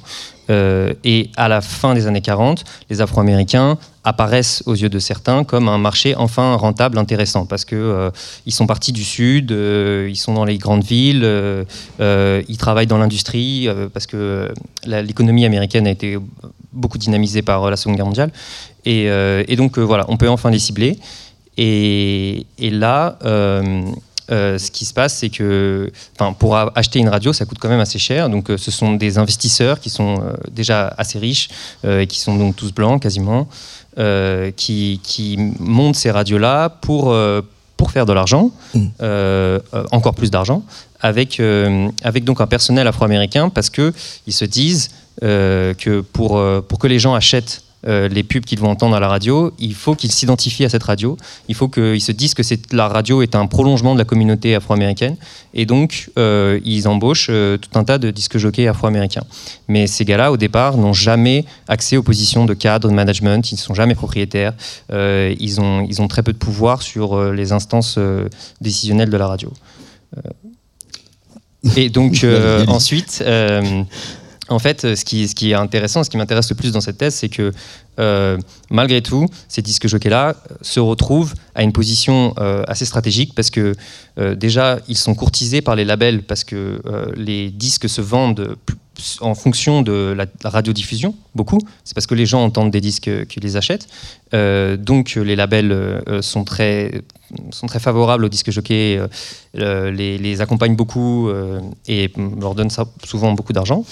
Euh, et à la fin des années 40, les Afro-Américains apparaissent aux yeux de certains comme un marché enfin rentable, intéressant, parce que ils sont partis du sud, ils sont dans les grandes villes, ils travaillent dans l'industrie, parce que l'économie américaine a été beaucoup dynamisée par la Seconde Guerre mondiale. Et, donc voilà, on peut enfin les cibler. Et là, euh, ce qui se passe, c'est que pour acheter une radio, ça coûte quand même assez cher. Donc, euh, ce sont des investisseurs qui sont euh, déjà assez riches et qui sont donc tous blancs quasiment, qui, qui montent ces radios-là pour, pour faire de l'argent, Mm. encore plus d'argent, avec, avec donc un personnel afro-américain parce que ils se disent que pour, pour que les gens achètent les pubs qu'ils vont entendre à la radio, il faut qu'ils s'identifient à cette radio. Il faut qu'ils se disent que la radio est un prolongement de la communauté afro-américaine. Et donc, ils embauchent tout un tas de disques jockeys afro-américains. Mais ces gars-là, au départ, n'ont jamais accès aux positions de cadre, de management. Ils ne sont jamais propriétaires. ils, ont, ils ont très peu de pouvoir sur les instances décisionnelles de la radio. Et donc ensuite, en fait, ce qui, ce qui, est intéressant, ce qui m'intéresse le plus dans cette thèse, c'est que euh, malgré tout, ces disques jockeys-là se retrouvent à une position euh, assez stratégique parce que euh, déjà, ils sont courtisés par les labels parce que les disques se vendent en fonction de la, radiodiffusion, beaucoup. C'est parce que les gens entendent des disques qu'ils les achètent. donc les labels sont très sont très favorables aux disques jockeys, les, les, accompagnent beaucoup et leur donnent souvent beaucoup d'argent.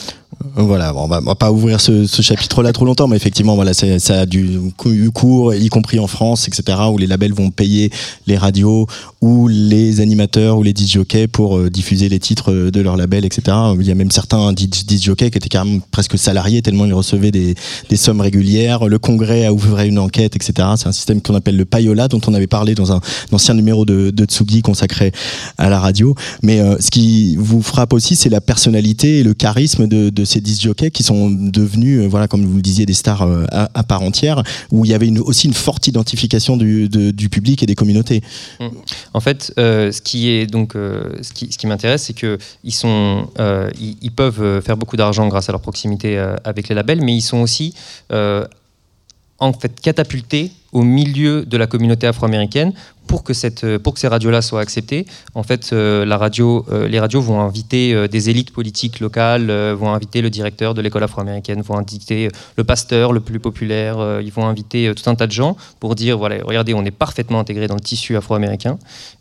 Voilà, on va, va pas ouvrir ce, chapitre-là trop longtemps, mais effectivement, voilà, ça a du, eu cours, y compris en France, etc., où les labels vont payer les radios ou les animateurs ou les disc jockeys pour euh, diffuser les titres de leur label, etc. Il y a même certains disc jockeys qui étaient carrément presque salariés tellement ils recevaient des, des sommes régulières. Le Congrès a ouvert une enquête, etc. C'est un système qu'on appelle le payola, dont on avait parlé dans un, ancien numéro de, de Tsugi consacré à la radio. Mais euh, ce qui vous frappe aussi, c'est la personnalité et le charisme de, de ces disc jockeys qui sont devenus, euh, voilà, comme vous le disiez, des stars à, part entière, où il y avait une, aussi une forte identification du, du public et des communautés. Mmh. En fait, euh, euh, ce qui, m'intéresse, c'est que ils sont, euh, ils, peuvent faire beaucoup d'argent grâce à leur proximité avec les labels, mais ils sont aussi en fait catapultés au milieu de la communauté afro-américaine pour que, cette, pour que ces radios-là soient acceptées, en fait, euh, la radio, euh, les radios vont inviter euh, des élites politiques locales, vont inviter le directeur de l'école afro-américaine, vont inviter le pasteur le plus populaire, ils vont inviter tout un tas de gens pour dire, voilà, regardez, on est parfaitement intégré dans le tissu afro-américain.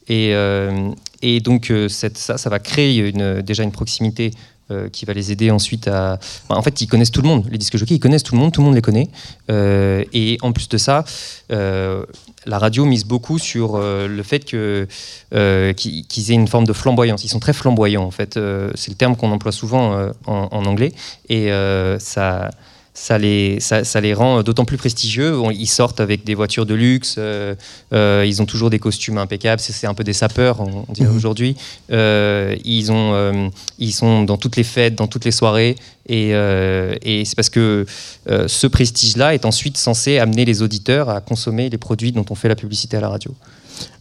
Et, et donc, ça, ça va créer déjà une proximité euh, qui va les aider ensuite à. en fait, ils connaissent tout le monde. Les disques jockeys, ils connaissent tout le monde, tout le monde les connaît. Euh, et en plus de ça, euh, la radio mise beaucoup sur le fait que qu'ils aient une forme de flamboyance. Ils sont très flamboyants, en fait. C'est le terme qu'on emploie souvent en, en, anglais. Et ça ça les, ça, les rend d'autant plus prestigieux. Ils sortent avec des voitures de luxe, euh, euh, ils ont toujours des costumes impeccables, c'est un peu des sapeurs, on, dirait mhm. aujourd'hui. Euh, ils, ont, ils sont dans toutes les fêtes, dans toutes les soirées, et, et c'est parce que ce prestige-là est ensuite censé amener les auditeurs à consommer les produits dont on fait la publicité à la radio.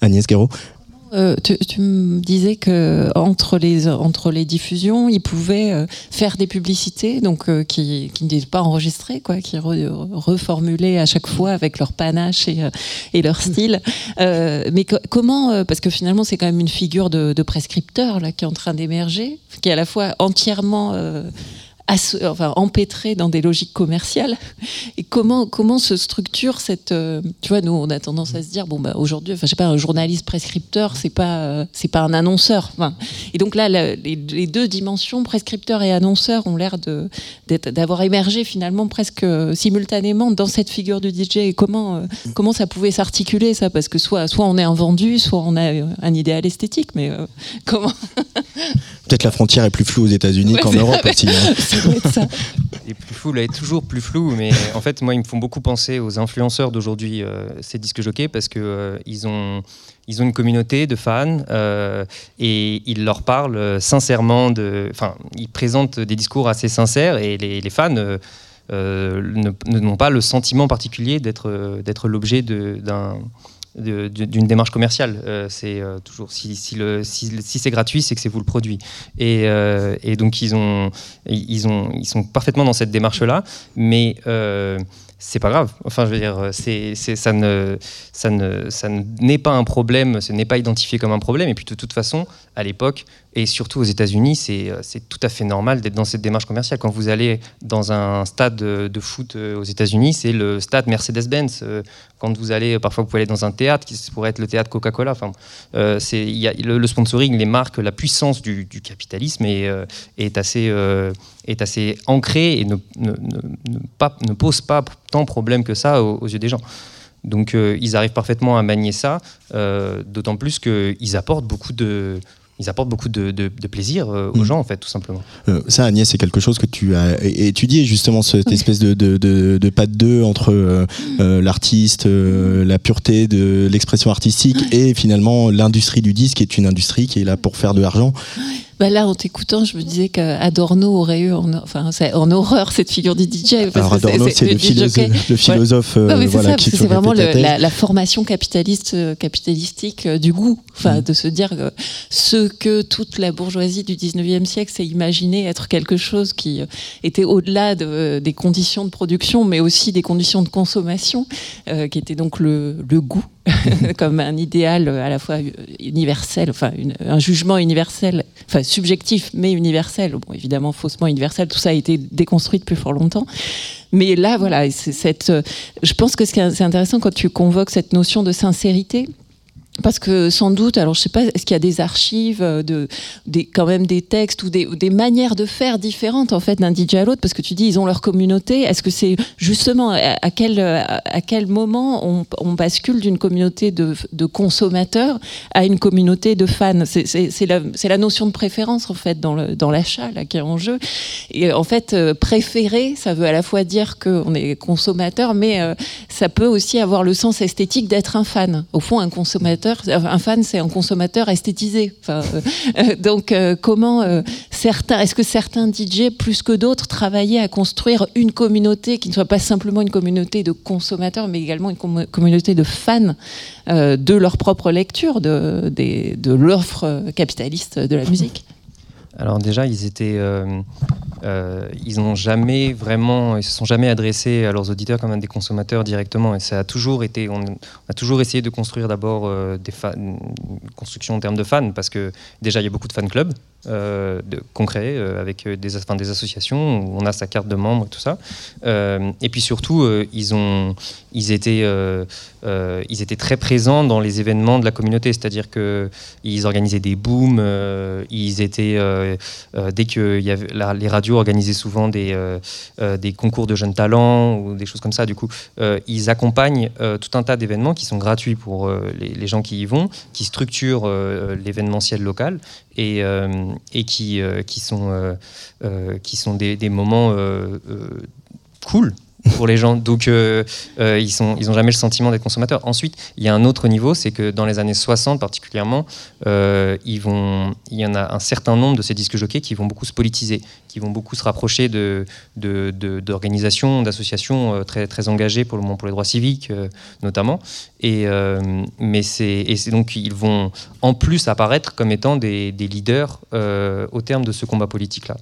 Agnès Guéraud euh, tu, me disais que entre les entre les diffusions, ils pouvaient euh, faire des publicités, donc euh, qui, qui n'étaient pas enregistrées, quoi, qui reformulaient à chaque fois avec leur panache et, et leur style. mais comment Parce que finalement, c'est quand même une figure de, de, prescripteur là qui est en train d'émerger, qui est à la fois entièrement enfin, empêtré dans des logiques commerciales. Et comment, comment se structure cette. Euh, tu vois, nous, on a tendance à se dire, bon, bah, aujourd'hui, enfin, je sais pas, un journaliste prescripteur, c'est pas, euh, c'est pas un annonceur. Enfin, et donc là, les, deux dimensions, prescripteur et annonceur, ont l'air d'avoir émergé finalement presque simultanément dans cette figure du DJ. Et comment, euh, comment ça pouvait s'articuler, ça? Parce que soit, soit on est un vendu, soit on a un idéal esthétique, mais comment? Peut-être la frontière est plus floue aux États-Unis qu'en Europe aussi. Hein. Et plus flou, elle est toujours plus flou, mais en fait, moi, ils me font beaucoup penser aux influenceurs d'aujourd'hui, euh, ces disques jockeys, parce que euh, ils ont ils ont une communauté de fans euh, et ils leur parlent sincèrement de. Enfin, ils présentent des discours assez sincères et les, les fans. n'ont pas le sentiment particulier d'être d'être l'objet d'un d'une démarche commerciale. Euh, c'est euh, toujours si, si, c'est gratuit, c'est que c'est vous le produit. Et, euh, donc ils ont, ils ont, ils sont parfaitement dans cette démarche-là, mais c'est pas grave. Enfin, je veux dire, ça ça n'est pas un problème, ce n'est pas identifié comme un problème. Et puis de toute façon, à l'époque, et surtout aux États-Unis, c'est, c'est tout à fait normal d'être dans cette démarche commerciale. Quand vous allez dans un stade de, foot aux États-Unis, c'est le stade Mercedes-Benz. Quand vous allez, parfois vous pouvez aller dans un théâtre qui pourrait être le théâtre Coca-Cola. Enfin, a, le, sponsoring, les marques, la puissance du, capitalisme est, assez, ancrée et ne, pose pas tant de problème que ça aux, yeux des gens. Donc euh, ils arrivent parfaitement à manier ça, euh, d'autant plus qu'ils apportent beaucoup de, ils apportent beaucoup de, plaisir aux mm. gens, en fait, tout simplement. ça, Agnès, c'est quelque chose que tu as étudié, justement, cette espèce de, de, de, pas de deux entre l'artiste, la pureté de l'expression artistique et finalement l'industrie du disque, qui est une industrie qui est là pour faire de l'argent. Bah là, en t'écoutant, je me disais qu'Adorno aurait eu en, enfin, en horreur cette figure du DJ. Alors Adorno, c'est le, le, philosophe euh, voilà, qui C'est vraiment la, la, formation capitaliste, euh, capitalistique euh, du goût. Enfin, mm. de se dire ce que toute la bourgeoisie du 19e siècle s'est imaginé être quelque chose qui était au-delà de, des conditions de production, mais aussi des conditions de consommation, qui était donc le, le goût comme un idéal à la fois universel, enfin un jugement universel, enfin subjectif mais universel. Bon, évidemment faussement universel. Tout ça a été déconstruit depuis fort longtemps. Mais là, voilà, cette. Je pense que c'est intéressant quand tu convoques cette notion de sincérité parce que sans doute, alors je sais pas, est-ce qu'il y a des archives, euh, quand même des textes ou des, manières de faire différentes en fait d'un DJ à l'autre? Parce que tu dis ils ont leur communauté. Est-ce que c'est justement à quel, à quel moment on, bascule d'une communauté de, consommateurs à une communauté de fans? C'est la, notion de préférence en fait dans l'achat qui est en jeu. Et en fait, euh, préférer, ça veut à la fois dire qu'on est consommateur, mais euh, ça peut aussi avoir le sens esthétique d'être un fan. Au fond, un consommateur un fan, c'est un consommateur esthétisé. Euh, euh, donc, euh, comment certains, est-ce que certains DJ, plus que d'autres, travaillaient à construire une communauté qui ne soit pas simplement une communauté de consommateurs, mais également une communauté de fans de leur propre lecture de, de l'offre capitaliste de la musique? Alors déjà, ils étaient, euh, euh, ils n'ont jamais vraiment, ils se sont jamais adressés à leurs auditeurs comme à des consommateurs directement. Et ça a toujours été, on, a toujours essayé de construire d'abord euh, des une construction en termes de fans, parce que déjà il y a beaucoup de fan clubs de, concret euh, avec des, des associations où on a sa carte de membre et tout ça. et puis surtout, ils, ont, ils, étaient, ils étaient très présents dans les événements de la communauté, c'est-à-dire qu'ils organisaient des booms, ils étaient, dès que les radios organisaient souvent des, concours de jeunes talents ou des choses comme ça, du coup, ils accompagnent tout un tas d'événements qui sont gratuits pour les, gens qui y vont, qui structurent l'événementiel local et, euh, euh, euh, qui sont des, des moments cool pour les gens. Donc, ils n'ont ils ont jamais le sentiment d'être consommateurs. Ensuite, il y a un autre niveau, c'est que dans les années 60 particulièrement, vont, il y en a un certain nombre de ces disques jockeys qui vont beaucoup se politiser qui vont beaucoup se rapprocher d'organisations, de, d'associations euh, très, très engagées pour le moment pour les droits civiques euh, notamment. Et, euh, mais c'est, donc ils vont en plus apparaître comme étant des, leaders au terme de ce combat politique-là.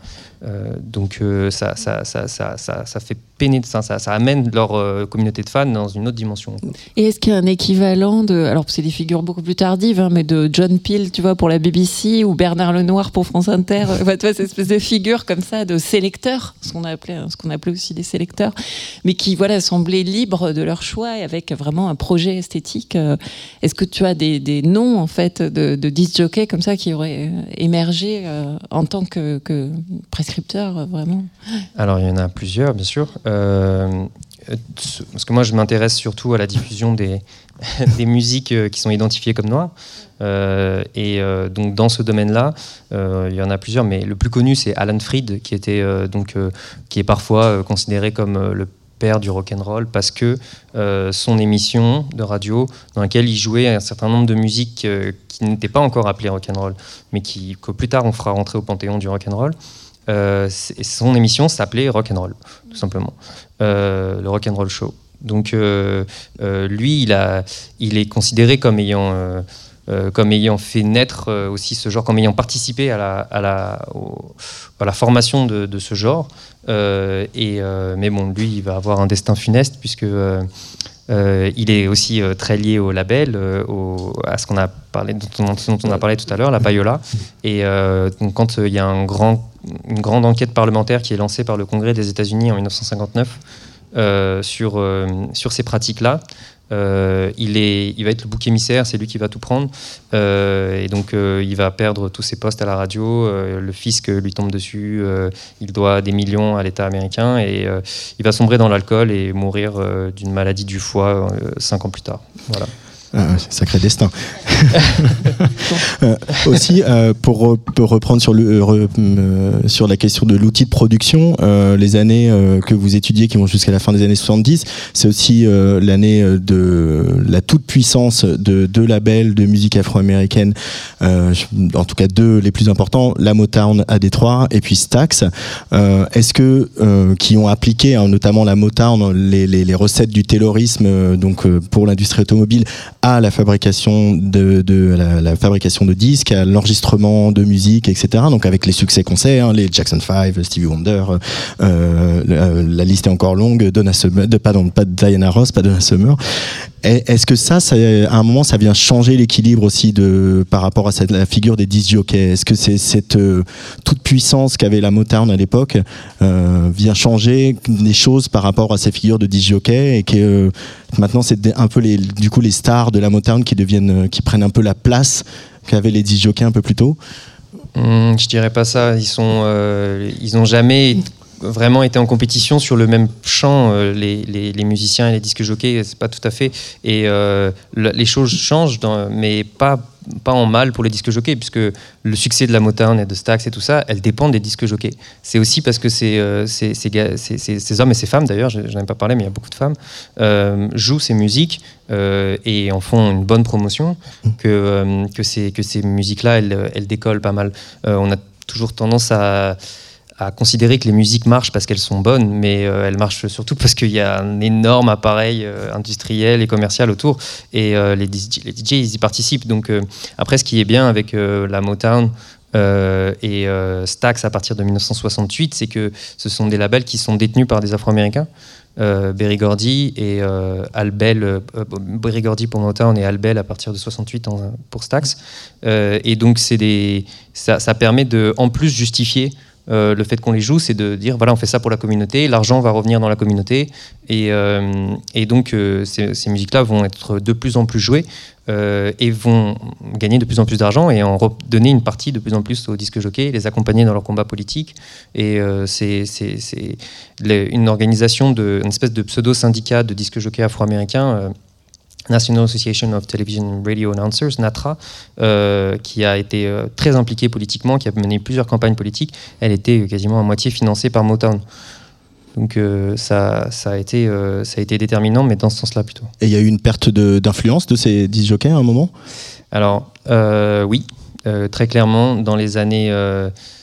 Donc ça, ça, ça, ça, ça, fait peiner, ça, ça, amène leur communauté de fans dans une autre dimension. Et est-ce qu'il y a un équivalent de, alors c'est des figures beaucoup plus tardives, hein, mais de John Peel, tu vois, pour la BBC ou Bernard Lenoir pour France Inter, tu vois, cette espèce de figure comme ça de sélecteurs, ce qu'on appelait, ce qu'on appelait aussi des sélecteurs, mais qui voilà semblaient libres de leur choix et avec vraiment un projet esthétique. Euh, est-ce que tu as des, noms en fait de, de disc jockeys comme ça qui auraient euh, émergé euh, en tant que, que prescripteurs vraiment Alors il y en a plusieurs, bien sûr. parce que moi je m'intéresse surtout à la diffusion des, des musiques qui sont identifiées comme noires. Euh, et euh, donc dans ce domaine-là, euh, il y en a plusieurs, mais le plus connu c'est Alan Freed, qui était donc qui est parfois considéré comme le père du rock and roll parce que son émission de radio dans laquelle il jouait un certain nombre de musiques qui n'étaient pas encore appelées rock and roll, mais qui que plus tard on fera rentrer au panthéon du rock and roll. Son émission s'appelait Rock and Roll, tout simplement, le Rock and Roll Show. Donc lui, il, a, il est considéré comme ayant euh, comme ayant fait naître euh, aussi ce genre, comme ayant participé à la, formation de, ce genre. Euh, mais bon, lui, il va avoir un destin funeste puisque il est aussi très lié au label, à ce qu'on a parlé, dont on, a parlé tout à l'heure, la Payola. Et quand il y a une grande enquête parlementaire qui est lancée par le Congrès des États-Unis en 1959 sur, sur ces pratiques-là, euh, il, est, il va être le bouc émissaire, c'est lui qui va tout prendre. Euh, et donc, euh, il va perdre tous ses postes à la radio. le fisc lui tombe dessus. il doit des millions à l'État américain. Et il va sombrer dans l'alcool et mourir d'une maladie du foie cinq ans plus tard. Voilà. Ah, sacré destin. Euh, aussi, euh, pour, pour, reprendre sur, le, euh, sur la question de l'outil de production, les années que vous étudiez qui vont jusqu'à la fin des années 70, c'est aussi l'année de la toute puissance de deux labels de musique afro-américaine, en tout cas deux les plus importants, la Motown à Détroit et puis Stax. Est-ce que qui ont appliqué hein, notamment la Motown les, les, les, recettes du taylorisme donc pour l'industrie automobile à la fabrication de, de la, fabrication de disques, à l'enregistrement de musique, etc. Donc avec les succès qu'on sait, hein, les Jackson 5, Stevie Wonder, euh, euh, la liste est encore longue, Donna Summer, pas Diana Ross, pas Donna Summer. Est-ce que ça, à un moment, ça vient changer l'équilibre aussi de, par rapport à cette, la figure des disc jockeys? Est-ce que c'est cette euh, toute puissance qu'avait la Motown à l'époque euh, vient changer des choses par rapport à ces figures de disc jockeys et que euh, maintenant c'est un peu les, du coup les stars de la Motown qui deviennent, qui prennent un peu la place qu'avaient les disc jockeys un peu plus tôt? Mmh, je dirais pas ça. Ils sont, ils jamais vraiment été en compétition sur le même champ, euh, les, les, musiciens et les disques jockeys, c'est pas tout à fait. Et euh, les choses changent, mais pas, pas en mal pour les disques jockeys, puisque le succès de la Motown et de Stax et tout ça, elle dépend des disques jockeys. C'est aussi parce que ces, euh, hommes et ces femmes, d'ailleurs, j'en ai pas parlé, mais il y a beaucoup de femmes, jouent ces musiques et en font une bonne promotion, que, que, ces, que ces musiques-là, elles, elles décollent pas mal. on a toujours tendance à à considérer que les musiques marchent parce qu'elles sont bonnes, mais euh, elles marchent surtout parce qu'il y a un énorme appareil euh, industriel et commercial autour, et euh, les, DJ, ils y participent. Donc après, ce qui est bien avec la Motown et Stax à partir de 1968, c'est que ce sont des labels qui sont détenus par des Afro-Américains. Berry Gordy et Albel, Berry Gordy pour Motown et Albel à partir de 68 pour Stax. et donc c'est des, ça, permet de en plus justifier euh, le fait qu'on les joue, c'est de dire voilà, on fait ça pour la communauté, l'argent va revenir dans la communauté, et, euh, donc euh, ces, musiques-là vont être de plus en plus jouées et vont gagner de plus en plus d'argent et en donner une partie de plus en plus aux disques jockeys, les accompagner dans leur combat politique. Et c'est une organisation, une espèce de pseudo-syndicat de disques jockeys afro-américains National Association of Television Radio Announcers, NATRA, euh, qui a été euh, très impliquée politiquement, qui a mené plusieurs campagnes politiques, elle était quasiment à moitié financée par Motown. Donc euh, ça, ça, a été, ça a été déterminant, mais dans ce sens-là plutôt. Et il y a eu une perte d'influence de, ces 10 jockeys à un moment? Alors, oui, très clairement, dans les années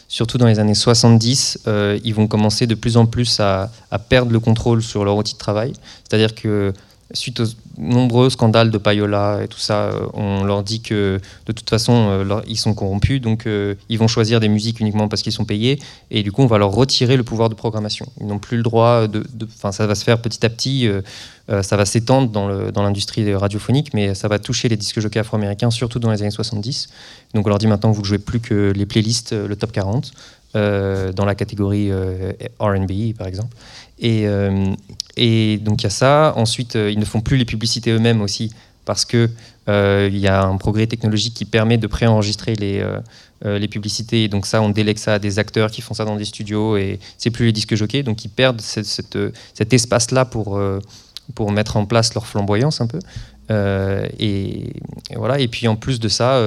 surtout dans les années 70, ils vont commencer de plus en plus à, à, perdre le contrôle sur leur outil de travail. C'est-à-dire que suite aux nombreux scandales de Payola et tout ça, euh, on leur dit que de toute façon, euh, ils sont corrompus, donc euh, ils vont choisir des musiques uniquement parce qu'ils sont payés, et du coup, on va leur retirer le pouvoir de programmation. Ils n'ont plus le droit de... Enfin, ça va se faire petit à petit, ça va s'étendre dans l'industrie radiophonique, mais ça va toucher les disques jockeys afro-américains, surtout dans les années 70. Donc on leur dit maintenant, vous ne jouez plus que les playlists, le top 40, dans la catégorie RB, par exemple. Et, et donc il y a ça. Ensuite, euh, ils ne font plus les publicités eux-mêmes aussi parce qu'il euh, y a un progrès technologique qui permet de préenregistrer les, euh, les publicités. Et donc ça, on délègue ça à des acteurs qui font ça dans des studios et c'est plus les disques jockeys. Donc ils perdent cet espace-là pour, pour mettre en place leur flamboyance un peu. Et, voilà. Et puis en plus de ça,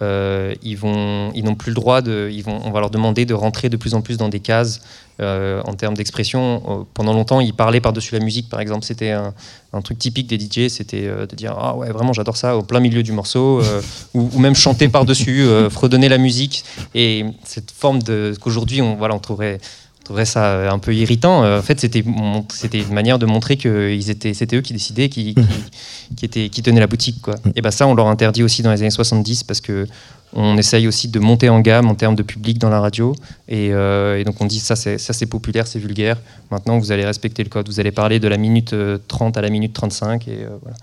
ils vont, ils n'ont plus le droit de, ils vont, on va leur demander de rentrer de plus en plus dans des cases euh, en termes d'expression. Euh, pendant longtemps, ils parlaient par-dessus la musique, par exemple. C'était un, truc typique des DJ, c'était euh, de dire Ah ouais, vraiment, j'adore ça au plein milieu du morceau, ou, même chanter par-dessus, fredonner la musique. Et cette forme de qu'aujourd'hui, on, voilà, on trouverait trouverait ça un peu irritant. En fait, c'était c'était une manière de montrer que ils étaient c'était eux qui décidaient, qui, qui, étaient, qui tenaient la boutique quoi. Et ben ça, on leur interdit aussi dans les années 70 parce que on essaye aussi de monter en gamme en termes de public dans la radio. Euh, et, donc on dit ça c'est, ça c'est populaire, c'est vulgaire. Maintenant vous allez respecter le code. Vous allez parler de la minute 30 euh, à la minute 35. Et, euh, voilà.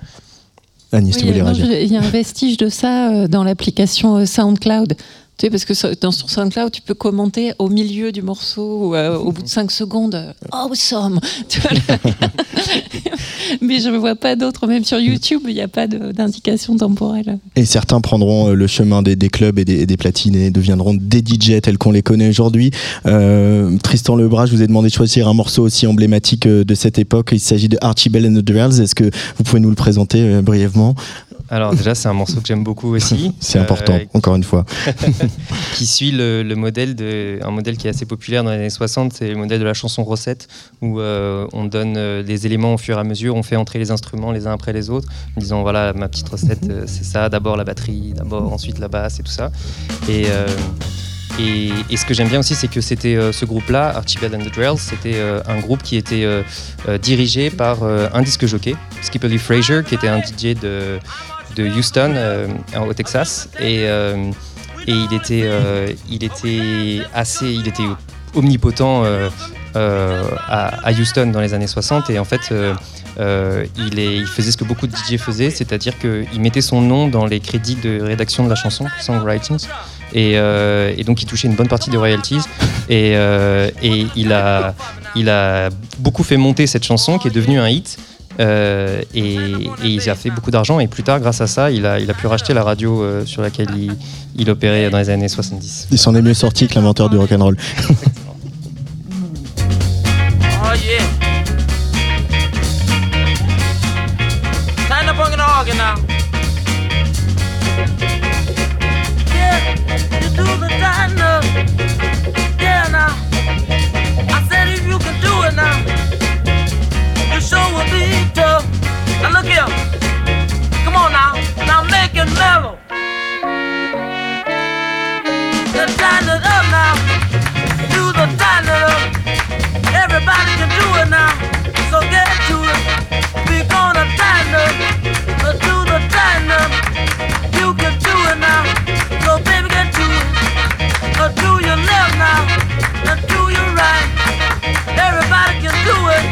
Agnès, il y a un vestige de ça dans l'application SoundCloud. Tu sais, parce que dans son SoundCloud, tu peux commenter au milieu du morceau ou au bout de 5 secondes. Awesome Mais je ne vois pas d'autres. Même sur YouTube, il n'y a pas d'indication temporelle. Et certains prendront euh, le chemin des, clubs et des, platines et deviendront des DJ tels qu'on les connaît aujourd'hui. Euh, Tristan Lebras, je vous ai demandé de choisir un morceau aussi emblématique euh, de cette époque. Il s'agit de Archibald and the Dwells. Est-ce que vous pouvez nous le présenter brièvement? Alors déjà, c'est un morceau que j'aime beaucoup aussi. c'est important, Euh, encore une fois. qui suit le, le modèle de un modèle qui est assez populaire dans les années 60, c'est le modèle de la chanson recette où euh, on donne euh, des éléments au fur et à mesure, on fait entrer les instruments les uns après les autres, en disant voilà ma petite recette c'est ça, d'abord la batterie, d'abord ensuite la basse et tout ça. Et euh, et, et ce que j'aime bien aussi, c'est que c'était euh, ce groupe-là, Archibald and the Drells, c'était euh, un groupe qui était euh, dirigé par un disque jockey, Skipper Lee Fraser, qui était un DJ de, de Houston, euh, au Texas. Et, euh, et il, était, euh, il était assez, il était omnipotent euh, euh, à, à Houston dans les années 60. Et en fait, euh, euh, il, est, il faisait ce que beaucoup de DJ faisaient, c'est-à-dire qu'il mettait son nom dans les crédits de rédaction de la chanson, songwriting. Et, euh, et donc il touchait une bonne partie des royalties. Et, euh, et il, a, il a beaucoup fait monter cette chanson qui est devenue un hit. Euh, et, et il a fait beaucoup d'argent et plus tard grâce à ça il a, il a pu racheter la radio euh, sur laquelle il, il opérait dans les années 70. Il s'en est mieux sorti que l'inventeur du rock'n'roll. And do your right. Everybody can do it,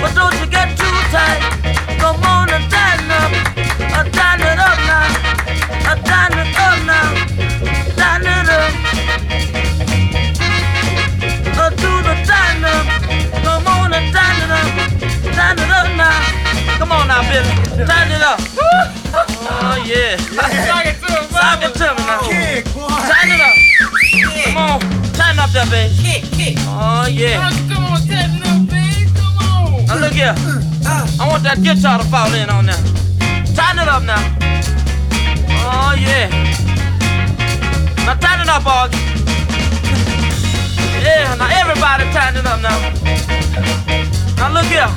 but don't you get too tight. Come on and up, uh, it up now, uh, it up now, it up. Uh, do the up. Come on and it up. It up now. Come on now, Billy. It up. Oh, yeah. Sock it to him, Sock it to me now. Turn it up. Come on. Up there, baby. Oh, yeah. Come on, it up, baby. Come on. Now, look here. I want that guitar to fall in on there. Turn it up now. Oh, yeah. Now, turn it up, Augie. Yeah, now everybody turn it up now. Now look here.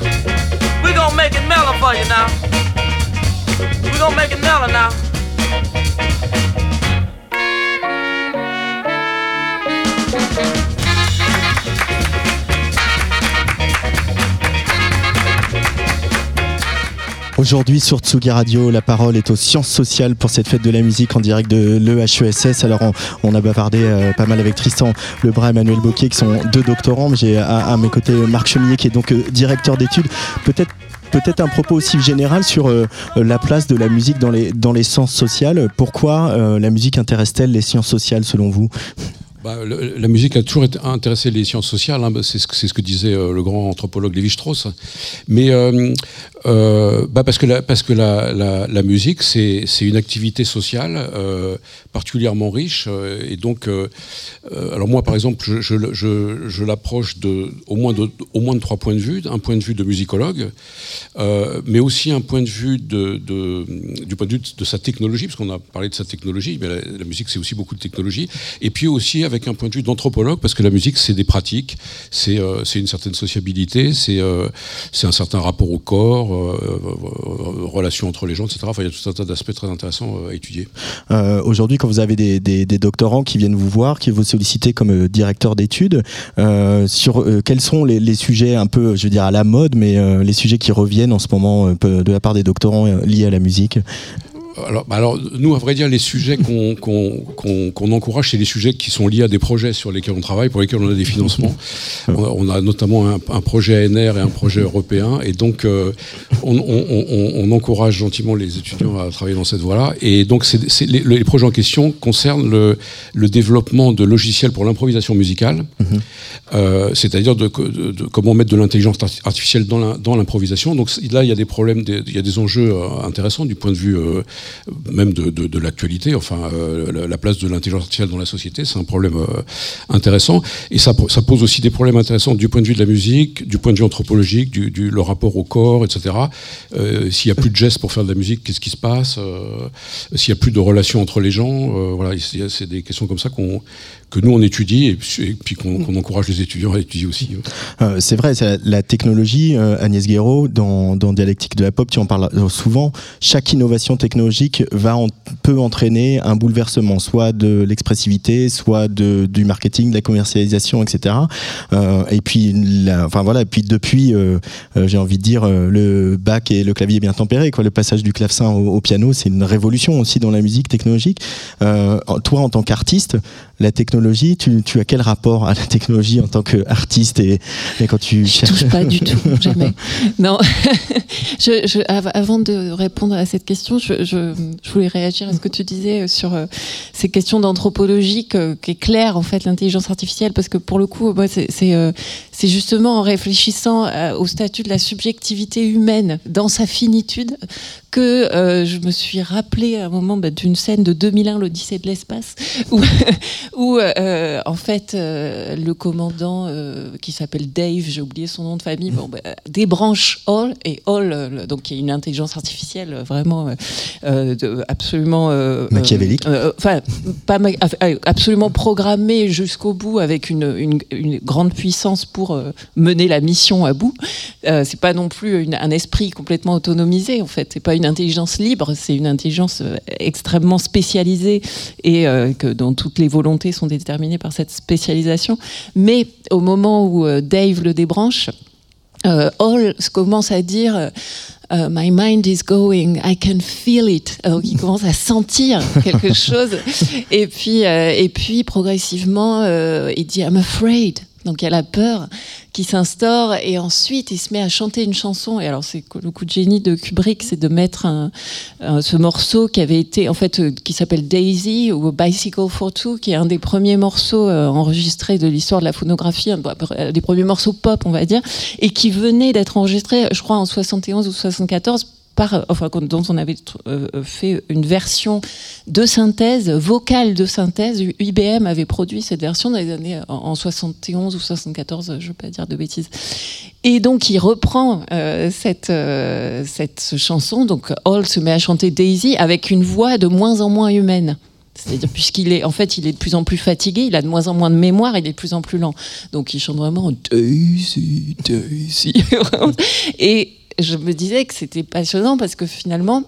We gonna make it mellow for you now. We gonna make it mellow now. Aujourd'hui sur Tsugi Radio, la parole est aux sciences sociales pour cette fête de la musique en direct de l'EHESS. Alors on, a bavardé euh, pas mal avec Tristan Lebras et Emmanuel Boquet qui sont deux doctorants, j'ai à, mes côtés Marc Chemillet qui est donc euh, directeur d'études. Peut-être un propos aussi général sur euh, la place de la musique dans les, dans les sciences sociales. Pourquoi euh, la musique intéresse-t-elle les sciences sociales selon vous? Bah, la musique a toujours intéressé les sciences sociales, hein, c'est ce, que- disait euh, le grand anthropologue Lévi-Strauss. Mais euh, euh, bah, parce que la, parce que la, musique, c'est une activité sociale particulièrement riche. et donc, alors moi, par exemple, je, l'approche de, au, moins de, trois points de vue. Un point de vue de musicologue, mais aussi un point de vue de, du point de vue de, sa technologie, parce qu'on a parlé de sa technologie, mais la musique, c'est aussi beaucoup de technologie. Et puis aussi avec un point de vue d'anthropologue, parce que la musique, c'est des pratiques, c'est euh, une certaine sociabilité, c'est euh, c'est un certain rapport au corps, euh, euh, relations entre les gens, etc. Enfin, il y a tout un tas d'aspects très intéressants à étudier. Aujourd'hui, quand vous avez des, doctorants qui viennent vous voir, qui vous sollicitent comme directeur d'études, sur quels sont les, les sujets un peu, je veux dire, à la mode, mais les sujets qui reviennent en ce moment de la part des doctorants liés à la musique? Alors, bah alors, nous, à vrai dire, les sujets qu'on encourage, c'est les sujets qui sont liés à des projets sur lesquels on travaille, pour lesquels on a des financements. on, a, on a notamment un, un projet ANR et un projet européen, et donc euh, on, on- on- on encourage gentiment les étudiants à travailler dans cette voie-là. Et donc, les, les projets en question concernent le, le développement de logiciels pour l'improvisation musicale, euh, c'est-à-dire de, de- de comment mettre de l'intelligence arti- artificielle dans l'improvisation. Donc là, il y a des problèmes, des- il y a des enjeux euh, intéressants du point de vue même de, de, l'actualité. Enfin, euh, la, la place de l'intelligence artificielle dans la société, c'est un problème euh, intéressant. Et ça, pose aussi des problèmes intéressants du point de vue de la musique, du point de vue anthropologique, du, le rapport au corps, etc. Euh, S'il n'y a plus de gestes pour faire de la musique, qu'est-ce qui se passe? S'il n'y a plus de relations entre les gens, voilà, c'est des questions comme ça qu'on que nous on étudie et puis, qu'on encourage les étudiants à étudier aussi. Euh, c'est vrai, la, la technologie, euh, Agnès Guéraud, dans, Dialectique de la pop, tu en parles euh, souvent, chaque innovation technologique va peut entraîner un bouleversement, soit de l'expressivité, soit de, du marketing, de la commercialisation, etc. Et puis, enfin voilà, et puis depuis, j'ai envie de dire, le bac et le clavier bien tempéré, quoi, le passage du clavecin au, piano, c'est une révolution aussi dans la musique technologique. Toi, en tant qu'artiste, la technologie, tu, tu as quel rapport à la technologie en tant qu'artiste et, et quand tu Je touche pas du tout, jamais. Non. je, je- av- avant de répondre à cette question, je, je- je voulais réagir à ce que tu disais sur euh, ces questions d'anthropologie qui est clair en fait l'intelligence artificielle parce que pour le coup, moi, c'est c'est, justement en réfléchissant euh, au statut de la subjectivité humaine dans sa finitude que euh, je me suis rappelé à un moment bah, d'une scène de 2001, l'Odyssée de l'espace, où, où euh, en fait euh, le commandant qui s'appelle Dave, j'ai oublié son nom de famille, bon, bah, débranche Hall et Hall, donc qui est une intelligence artificielle vraiment de- absolument Machiavélique. enfin pas ma- euh, absolument programmée jusqu'au bout avec une, une- une grande puissance pour euh, mener la mission à bout. Euh, c'est pas non plus une- un esprit complètement autonomisé en fait. C'est pas une intelligence libre, c'est une intelligence euh, extrêmement spécialisée et que dont toutes les volontés sont déterminées par cette spécialisation. Mais au moment où Dave le débranche, Hall commence à dire My mind is going, I can feel it. Il commence à sentir quelque chose. Et puis, euh, et puis progressivement, euh, il dit I'm afraid. Donc il y a la peur qui s'instaure et ensuite il se met à chanter une chanson. Et alors c'est le coup de génie de Kubrick, c'est de mettre ce morceau qui avait été en fait euh, qui s'appelle Daisy ou Bicycle for Two, qui est un des premiers morceaux euh, enregistrés de l'histoire de la phonographie, un un des premiers morceaux pop on va dire, et qui venait d'être enregistré, je crois en 71 ou 74 dont on avait euh, fait une version de synthèse, vocale de synthèse. IBM avait produit cette version dans les années en 71 ou 74, je ne veux pas dire de bêtises. Et donc il reprend euh, cette, euh, cette chanson, donc Hall se met à chanter Daisy avec une voix de moins en moins humaine. C'est-à-dire puisqu'il est en fait il est de plus en plus fatigué, il a de moins en moins de mémoire, il est de plus en plus lent. Donc il chante vraiment Daisy, Daisy. Et je me disais que c'était passionnant parce que finalement,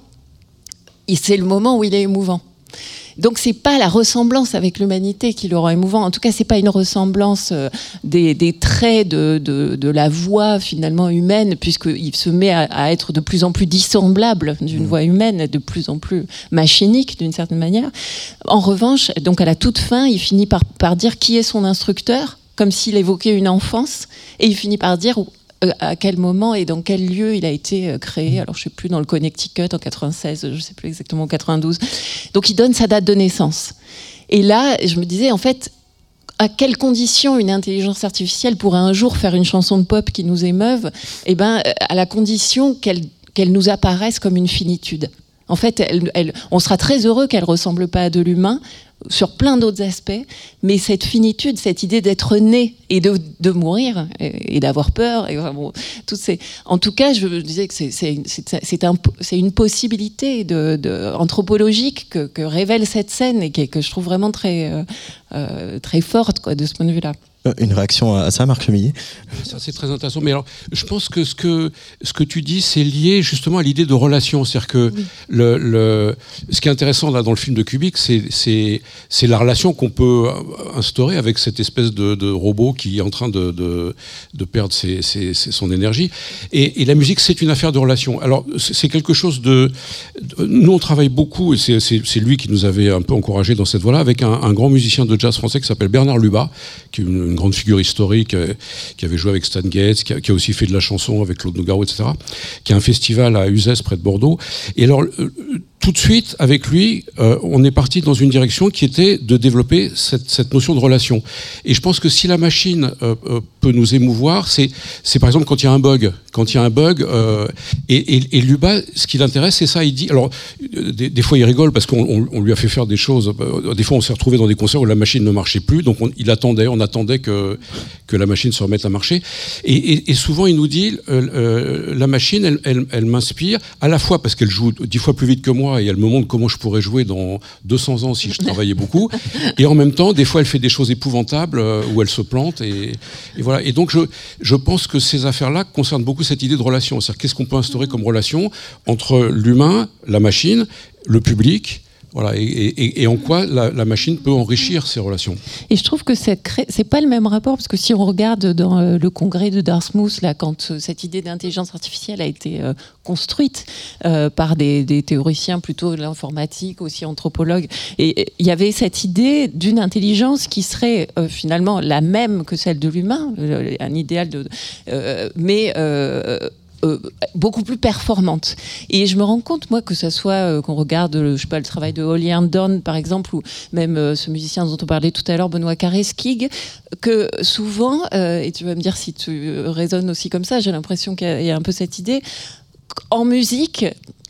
c'est le moment où il est émouvant. Donc c'est pas la ressemblance avec l'humanité qui le rend émouvant. En tout cas, c'est pas une ressemblance euh, des, des traits de, de, de la voix finalement humaine, puisqu'il se met à, à être de plus en plus dissemblable d'une voix humaine, de plus en plus machinique d'une certaine manière. En revanche, donc à la toute fin, il finit par, par dire qui est son instructeur, comme s'il évoquait une enfance, et il finit par dire à quel moment et dans quel lieu il a été euh, créé. Alors, je sais plus, dans le Connecticut en 96, je sais plus exactement, en 92. Donc, il donne sa date de naissance. Et là, je me disais, en fait, à quelles conditions une intelligence artificielle pourrait un jour faire une chanson de pop qui nous émeuve? Eh ben, euh, à la condition qu'elle qu'elle nous apparaisse comme une finitude. En fait, on sera très heureux qu'elle ressemble pas à de l'humain sur plein d'autres aspects, mais cette finitude, cette idée d'être né et de, mourir et, d'avoir peur, et, enfin, bon, en tout cas, je disais que c'est- c'est c'est- c'est un- c'est une possibilité anthropologique que, que révèle cette scène et qui- que je trouve vraiment très, euh, euh, très forte quoi, de ce point de vue-là. Euh, Une réaction à ça, Marc Chemillet Ça, c'est très intéressant. Mais alors, je pense que ce que, ce que tu dis, c'est lié justement à l'idée de relation. C'est-à-dire que le, le, ce qui est intéressant là dans le film de Kubrick, c'est, c'est, c'est la relation qu'on peut instaurer avec cette espèce de, de robot qui est en train de, de, de perdre ses, ses- ses- son énergie. Et, et la musique, c'est une affaire de relation. Alors, c'est quelque chose de. de- Nous, on travaille beaucoup, et c'est, c'est, c'est lui qui nous avait un peu encouragé dans cette voie-là, avec un, un grand musicien de jazz français qui s'appelle Bernard Lubat, qui est une, une grande figure historique, euh, qui avait joué avec Stan a, qui a aussi fait de la chanson avec Claude Nougaro, etc., qui a un festival à Uzès, près de Bordeaux. Et alors, euh, tout de suite, avec lui, euh, on est parti dans une direction qui était de développer cette, notion de relation. Et je pense que si la machine euh, euh, peut nous émouvoir, c'est, par exemple quand il y a un bug. Quand il y a un bug, et, et, Luba, ce qui l'intéresse, c'est ça. Il dit, alors des, fois il rigole parce qu'on on- on lui a fait faire des choses. Des fois, on s'est retrouvé dans des concerts où la machine ne marchait plus, donc on, il attendait, on attendait que la machine se remette à marcher. Et, souvent, il nous dit, la machine, elle m'inspire à la fois parce qu'elle joue dix fois plus vite que moi et elle me montre comment je pourrais jouer dans 200 ans si je travaillais beaucoup. Et en même temps, des fois, elle fait des choses épouvantables euh, où elle se plante. Et, et voilà. Et donc, je, je pense que ces affaires-là concernent beaucoup cette idée de relation. C'est-à-dire, qu'est-ce qu'on peut instaurer comme relation entre l'humain, la machine, le public voilà, et, en quoi la, machine peut enrichir ces relations. Et je trouve que c'est cré- pas le même rapport parce que si on regarde dans euh, le congrès de Dartmouth là, quand euh, cette idée d'intelligence artificielle a été euh, construite par des, théoriciens plutôt de l'informatique, aussi anthropologues, et il y avait cette idée d'une intelligence qui serait finalement la même que celle de l'humain, un idéal de, mais euh, beaucoup plus performante. Et je me rends compte, moi, que ça soit euh, qu'on regarde, euh, je sais pas, le travail de Holly Herndon, par exemple, ou même ce musicien dont on parlait tout à l'heure, Benoît Carré-Skig, que souvent, et tu vas me dire si tu raisonnes aussi comme ça, j'ai l'impression qu'il y y a un peu cette idée, en musique,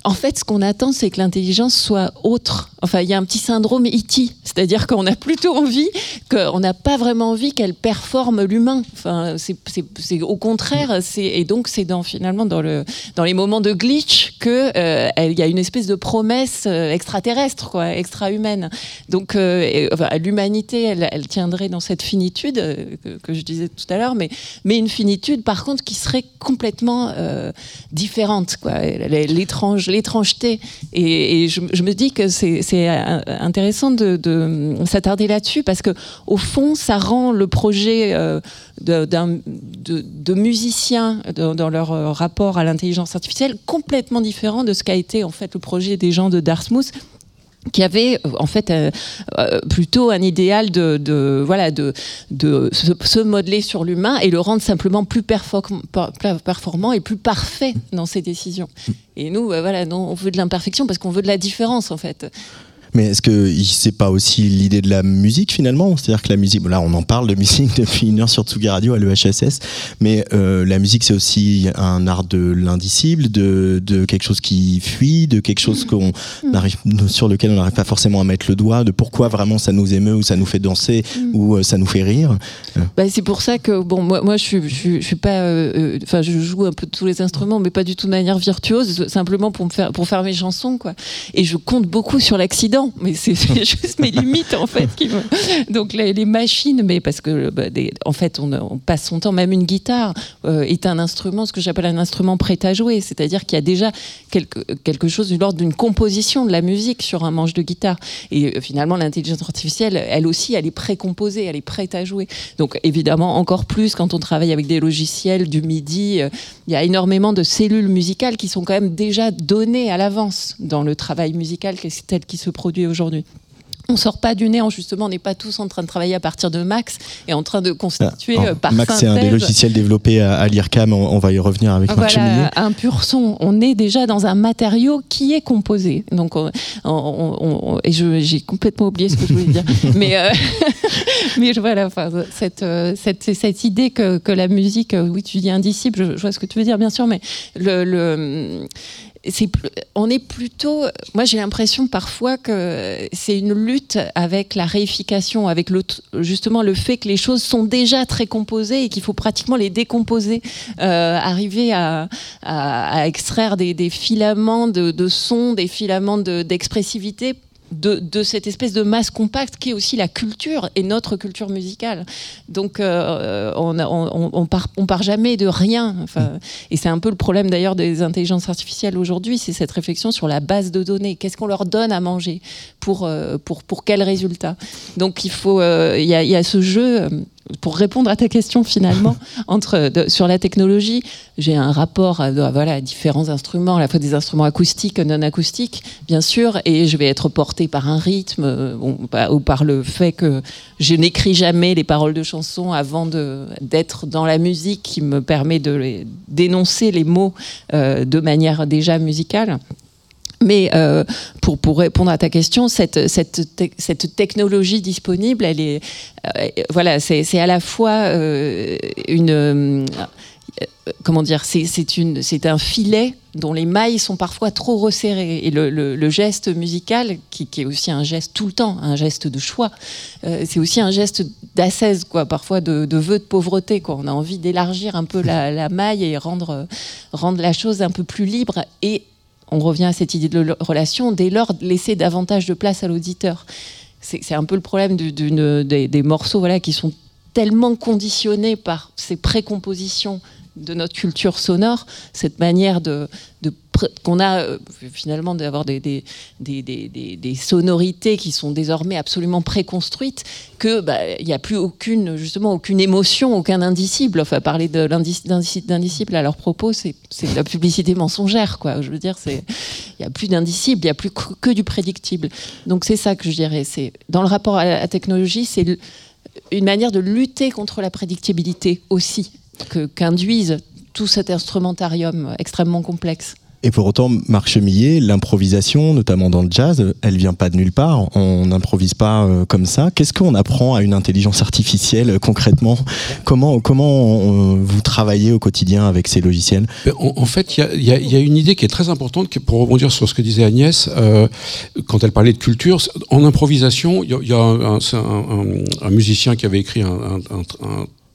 en fait, ce qu'on attend, c'est que l'intelligence soit autre. Enfin, il y a un petit syndrome E.T., c'est-à-dire qu'on a plutôt envie, qu'on n'a pas vraiment envie qu'elle performe l'humain. Enfin, c'est- au contraire, et donc c'est dans finalement dans le dans les moments de glitch que euh, y a une espèce de promesse euh, extraterrestre, quoi, extra-humaine. Donc, euh, l'humanité, elle, tiendrait dans cette finitude euh, que, je disais tout à l'heure, mais une finitude, par contre, qui serait complètement différente, quoi. L'étrange, l'étrangeté. Et, je, me dis que c'est euh, intéressant de, de s'attarder là-dessus parce que au fond, ça rend le projet euh, de, musiciens dans, dans leur euh, rapport à l'intelligence artificielle complètement différent de ce qu'a été en fait le projet des gens de Dartmouth qui avait euh, en fait euh, euh, plutôt un idéal de, voilà de, de se, modeler sur l'humain et le rendre simplement plus perform- per- performant et plus parfait dans ses décisions. Et nous, voilà, on veut de l'imperfection parce qu'on veut de la différence en fait. Mais est-ce que c'est pas aussi l'idée de la musique finalement? C'est-à-dire que la musique, bon, là on en parle de musique depuis une heure sur Tsugi Radio à l'EHSS, mais euh, la musique c'est aussi un art de l'indicible, de, de quelque chose qui fuit, de quelque chose qu'on n'arrive, sur lequel on n'arrive pas forcément à mettre le doigt, de pourquoi vraiment ça nous émeut ou ça nous fait danser ou euh, ça nous fait rire. Bah, c'est pour ça que bon moi, moi je suis je, suis- je suis pas euh, euh, enfin je joue un peu tous les instruments mais pas du tout de manière virtuose simplement pour me faire pour faire mes chansons quoi. Et je compte beaucoup sur l'accident mais c'est juste mes limites en fait qui donc les, machines mais parce que bah, en fait on, passe son temps. Même une guitare euh, est un instrument ce que j'appelle un instrument prêt à jouer. C'est-à-dire qu'il y a déjà quelque quelque chose de l'ordre d'une composition de la musique sur un manche de guitare. Et euh, finalement l'intelligence artificielle elle aussi elle est précomposée elle est prête à jouer. Donc évidemment, encore plus quand on travaille avec des logiciels du MIDI, euh, il y a énormément de cellules musicales qui sont quand même déjà données à l'avance dans le travail musical qui- tel qu'il se produit aujourd'hui. On sort pas du néant, justement, on n'est pas tous en train de travailler à partir de Max et en train de constituer euh, par Max c'est un des logiciels développés à, à l'IRCAM, on, on va y revenir avec voilà, un pur son. On est déjà dans un matériau qui est composé. Donc, on- on- et j'ai complètement oublié ce que je voulais dire. mais, euh, mais je- voilà, enfin, cette, euh, cette, cette idée que, que la musique, euh, oui, tu dis indicible, je, je vois ce que tu veux dire, bien sûr, mais le, le- on est plutôt moi j'ai l'impression parfois que c'est une lutte avec la réification avec justement le fait que les choses sont déjà très composées et qu'il faut pratiquement les décomposer euh, arriver à, extraire des, filaments de, son des filaments de- d'expressivité de, de cette espèce de masse compacte qui est aussi la culture et notre culture musicale. Donc euh, on, on, on part, on part jamais de rien. Enfin, et c'est un peu le problème d'ailleurs des intelligences artificielles aujourd'hui, c'est cette réflexion sur la base de données. Qu'est-ce qu'on leur donne à manger pour, euh, pour, pour quel résultat Donc il faut, euh, il y, a, il y a ce jeu. Pour répondre à ta question finalement, entre, de- sur la technologie, j'ai un rapport à, à, voilà, à différents instruments, à la fois des instruments acoustiques, non acoustiques, bien sûr, et je vais être portée par un rythme euh, bon, bah, ou par le fait que je n'écris jamais les paroles de chansons avant d'être dans la musique qui me permet de d'énoncer les mots euh, de manière déjà musicale. Mais euh, pour, pour répondre à ta question, cette, cette, cette technologie disponible, elle est, euh, voilà, c'est à la fois euh, une comment dire, c'est un filet dont les mailles sont parfois trop resserrées. Et le, geste musical, qui, est aussi un geste tout le temps, un geste de choix, c'est aussi un geste d'assaise, quoi, parfois de, de, vœu de pauvreté. Quoi. On a envie d'élargir un peu la, la, maille et rendre, rendre la chose un peu plus libre. Et on revient à cette idée de relation, dès lors laisser davantage de place à l'auditeur. C'est un peu le problème des, morceaux voilà, qui sont tellement conditionnés par ces précompositions de notre culture sonore, cette manière de, qu'on a euh, finalement d'avoir des, sonorités qui sont désormais absolument préconstruites, que bah, il n'y a plus aucune justement aucune émotion, aucun indicible. Enfin, parler d'indicible à leur propos, c'est de la publicité mensongère, quoi. Je veux dire, il n'y a plus d'indicible, il n'y a plus que, du prédictible. Donc c'est ça que je dirais. C'est dans le rapport à la technologie, c'est une manière de lutter contre la prédictibilité aussi qu'induisent tout cet instrumentarium extrêmement complexe. Et pour autant, Marc Chemillet, l'improvisation, notamment dans le jazz, elle vient pas de nulle part. On n'improvise pas euh, comme ça. Qu'est-ce qu'on apprend à une intelligence artificielle euh, concrètement? Comment, comment euh, vous travaillez au quotidien avec ces logiciels? En, fait, il y, a, une idée qui est très importante, pour rebondir sur ce que disait Agnès, quand elle parlait de culture. En improvisation, il y, a, un, musicien qui avait écrit un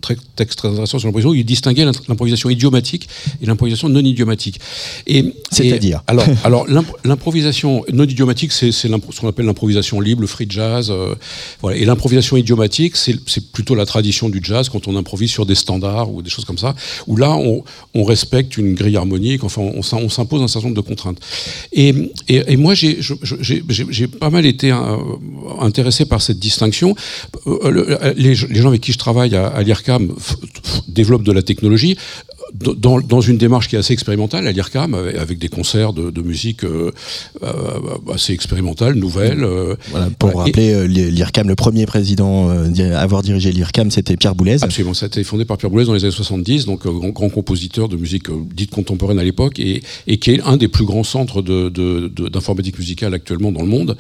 texte très intéressant sur l'improvisation, il distinguait l'improvisation idiomatique et l'improvisation non idiomatique. Et, C'est-à-dire Alors, alors l'improvisation non idiomatique, c'est ce qu'on appelle l'improvisation libre, le free jazz. Euh, voilà. Et l'improvisation idiomatique, c'est plutôt la tradition du jazz, quand on improvise sur des standards ou des choses comme ça, où là, on, on respecte une grille harmonique, enfin, on, on s'impose un certain nombre de contraintes. Et, et, et moi, j'ai pas mal été euh, intéressé par cette distinction. Euh, les, les, gens avec qui je travaille à, à l'IRCA développe de la technologie dans, dans, une démarche qui est assez expérimentale à l'IRCAM, avec des concerts de, de musique euh, euh assez expérimentale, nouvelle. Euh, voilà, pour rappeler, l'IRCAM, le premier président à avoir dirigé l'IRCAM, c'était Pierre Boulez. Absolument, ça a été fondé par Pierre Boulez dans les années 70, donc grand, grand compositeur de musique dite contemporaine à l'époque, et, et, qui est un des plus grands centres d'informatique musicale actuellement dans le monde.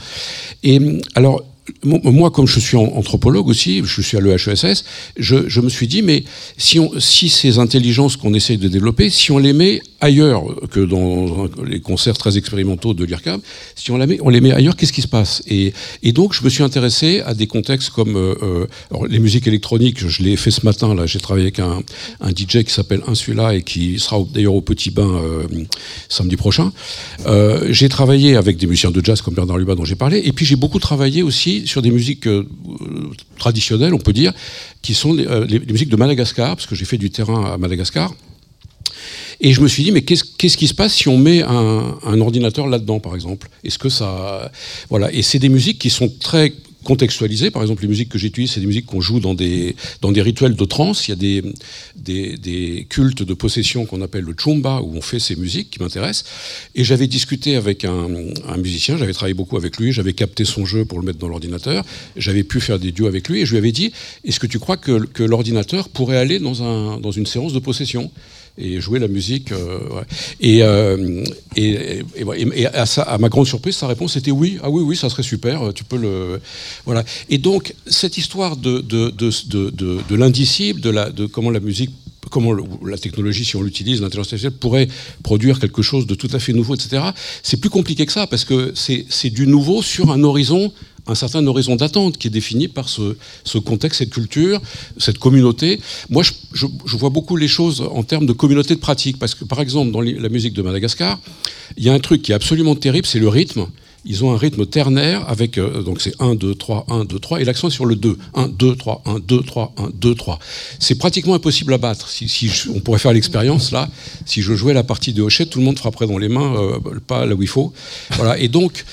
Et alors, moi, comme je suis anthropologue aussi, je suis à l'EHESS, je, me suis dit, mais si, ces intelligences qu'on essaye de développer, si on les met ailleurs que dans les concerts très expérimentaux de l'IRCAM, si on, les met ailleurs, qu'est-ce qui se passe? Et, donc, je me suis intéressé à des contextes comme euh, euh les musiques électroniques. Je l'ai fait ce matin. Là, j'ai travaillé avec un, DJ qui s'appelle Insula et qui sera d'ailleurs au Petit Bain euh, samedi prochain. J'ai travaillé avec des musiciens de jazz comme Bernard Lubat dont j'ai parlé, et puis j'ai beaucoup travaillé aussi sur des musiques euh, traditionnelles, on peut dire, qui sont les, les, musiques de Madagascar, parce que j'ai fait du terrain à Madagascar. Et je me suis dit, mais qu'est-ce qu'est-ce qui se passe si on met un, un ordinateur là-dedans, par exemple? Est-ce que ça. Voilà. Et c'est des musiques qui sont très contextualisées. Par exemple, les musiques que j'utilise, c'est des musiques qu'on joue dans des, dans des rituels de trance. Il y a des, des, des cultes de possession qu'on appelle le chumba, où on fait ces musiques qui m'intéressent. Et j'avais discuté avec un, un musicien, j'avais travaillé beaucoup avec lui, j'avais capté son jeu pour le mettre dans l'ordinateur, j'avais pu faire des duos avec lui, et je lui avais dit, est-ce que tu crois que, que l'ordinateur pourrait aller dans, un, dans une séance de possession? Et jouer la musique. Euh, euh, et, et, à, ma grande surprise, sa réponse était oui, ah oui, oui, ça serait super, tu peux le. Voilà. Et donc, cette histoire de, de, de, de, de, l'indicible, de, de comment la musique comment la technologie, si on l'utilise, l'intelligence artificielle, pourrait produire quelque chose de tout à fait nouveau, etc. C'est plus compliqué que ça, parce que c'est du nouveau sur un horizon un certain horizon d'attente qui est défini par ce, contexte, cette culture, cette communauté. Moi, je, vois beaucoup les choses en termes de communauté de pratique, parce que par exemple, dans la musique de Madagascar, il y a un truc qui est absolument terrible, c'est le rythme ils ont un rythme ternaire avec euh, donc c'est 1 2 3 1 2 3 et l'accent est sur le 2 1 2 3 1 2 3 1 2 3 c'est pratiquement impossible à battre. Si, si je, on pourrait faire l'expérience là. Si je jouais la partie de Hochet tout le monde frapperait dans les mains euh, pas là où il faut. Voilà. Et donc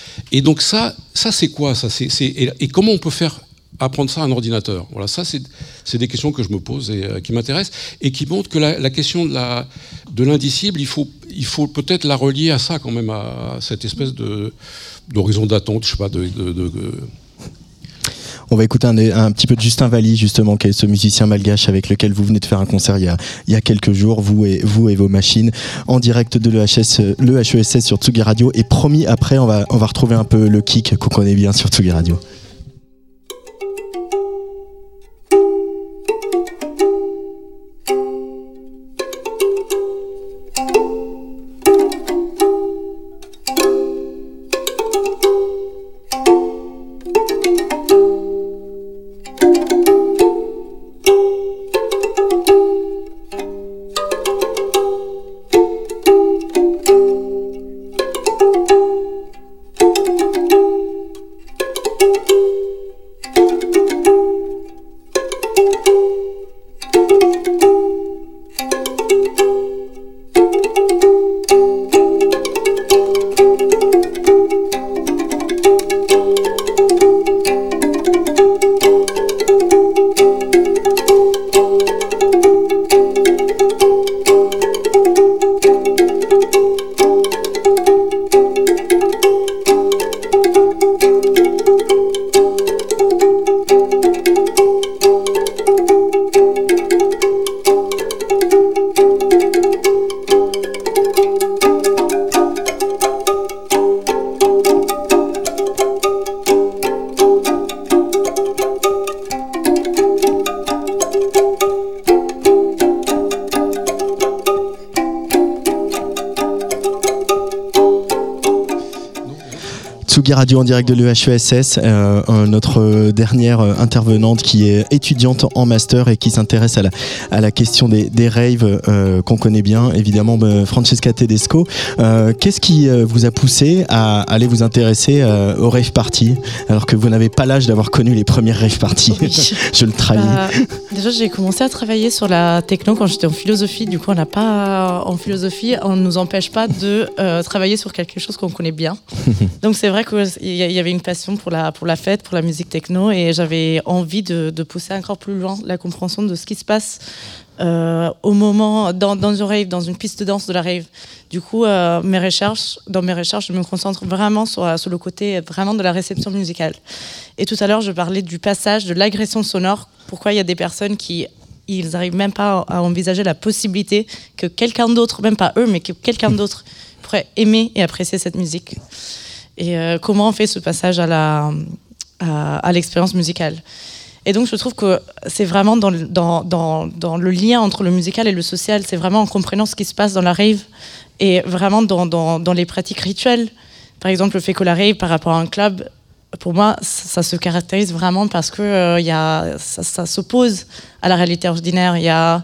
ça c'est quoi et comment on peut faire apprendre ça à un ordinateur Voilà, ça, c'est des questions que je me pose et euh, qui m'intéressent et qui montrent que la, question de l'indicible, il faut, peut-être la relier à ça quand même, à cette espèce d'horizon d'attente, je sais pas, On va écouter un, petit peu de Justin Valli, justement, qui est ce musicien malgache avec lequel vous venez de faire un concert il y a, quelques jours, vous et, vos machines, en direct de l'EHS, le HESS sur Tsugi Radio. Et promis, après, on va, on va retrouver un peu le kick qu'on connaît bien sur Tsugi Radio. Direct de l'EHESS, euh, notre dernière intervenante qui est étudiante en master et qui s'intéresse à la, à la question des, des raves euh, qu'on connaît bien, évidemment bah, Francesca Tedesco. Euh, Qu'est-ce qui euh, vous a poussé à aller vous intéresser euh, aux rave parties alors que vous n'avez pas l'âge d'avoir connu les premières rave parties? Oui. Je le trahis. Bah, déjà, j'ai commencé à travailler sur la techno quand j'étais en philosophie. Du coup, on n'a pas en philosophie, on ne nous empêche pas de travailler sur quelque chose qu'on connaît bien. Donc c'est vrai que il y avait une passion pour la, pour la fête, pour la musique techno, et j'avais envie de, de, pousser encore plus loin la compréhension de ce qui se passe euh, au moment, dans, dans une rave, dans une piste de danse de la rave. Du coup, euh, mes recherches, dans mes recherches, je me concentre vraiment sur, sur le côté vraiment de la réception musicale. Et tout à l'heure, je parlais du passage de l'agression sonore. Pourquoi il y a des personnes qui ils n'arrivent même pas à envisager la possibilité que quelqu'un d'autre, même pas eux, mais que quelqu'un d'autre pourrait aimer et apprécier cette musique et euh, comment on fait ce passage à la à, à l'expérience musicale? Et donc je trouve que c'est vraiment dans, dans, dans, dans, le lien entre le musical et le social, c'est vraiment en comprenant ce qui se passe dans la rave et vraiment dans, dans, les pratiques rituelles. Par exemple, le fait que la rave par rapport à un club, pour moi, ça, se caractérise vraiment parce que euh, y a, ça, s'oppose à la réalité ordinaire. Il y a,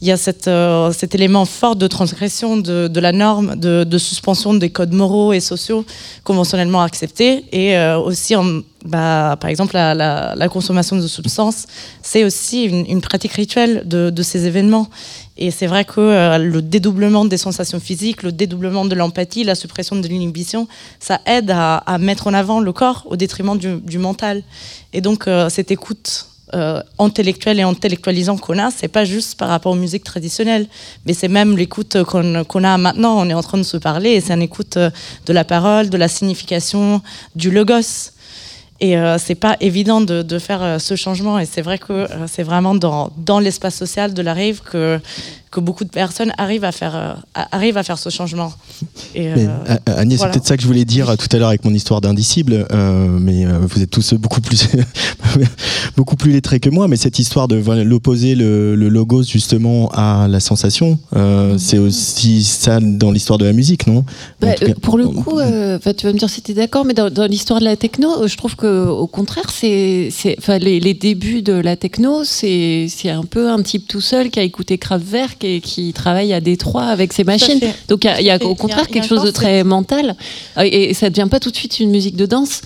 y a cette, euh, cet élément fort de transgression de, la norme, de, suspension des codes moraux et sociaux conventionnellement acceptés. Et euh, aussi, bah, par exemple, la, consommation de substances, c'est aussi une, pratique rituelle de, ces événements. Et c'est vrai que euh, le dédoublement des sensations physiques, le dédoublement de l'empathie, la suppression de l'inhibition, ça aide à, mettre en avant le corps au détriment du, mental. Et donc, euh, cette écoute euh, intellectuelle et intellectualisant qu'on a, c'est pas juste par rapport aux musiques traditionnelles, mais c'est même l'écoute qu'on qu a maintenant. On est en train de se parler et c'est une écoute de la parole, de la signification, du logos. Et euh, c'est pas évident de, faire euh, ce changement. Et c'est vrai que euh, c'est vraiment dans, dans l'espace social de la rave que, que beaucoup de personnes arrivent à faire, euh, arrivent à faire ce changement. Et, mais, euh, Agnès, voilà. c'est peut-être ça que je voulais dire tout à l'heure avec mon histoire d'indicible, euh, mais vous êtes tous beaucoup plus, beaucoup plus lettrés que moi, mais cette histoire de l'opposer le, le, logos justement à la sensation, euh, c'est aussi ça dans l'histoire de la musique, non? Bah, cas, Pour le coup, tu vas me dire si tu es d'accord, mais dans, dans l'histoire de la techno, je trouve qu'au contraire, c'est, les, les débuts de la techno, c'est un peu un type tout seul qui a écouté Kraftwerk et qui travaille à Détroit avec ses machines. Donc il y, y, a au contraire a, quelque chose de très mental. Et, et ça ne devient pas tout de suite une musique de danse.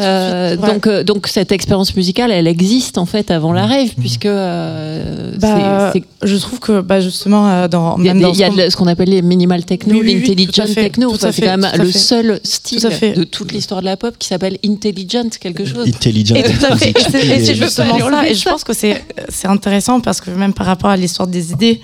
Euh, ouais. donc, euh, donc cette expérience musicale, elle existe en fait avant la rave, puisque euh, bah, je trouve que bah, justement euh, dans il y a, dans y a ce qu'on appelle les minimal techno, oui, l'intelligent oui, techno. C'est quand même le seul style de toute l'histoire de la pop qui s'appelle intelligent quelque chose. Intelligent. Et tout à fait. et c'est justement ça. Et je pense que c'est c'est intéressant parce que même par rapport à l'histoire des idées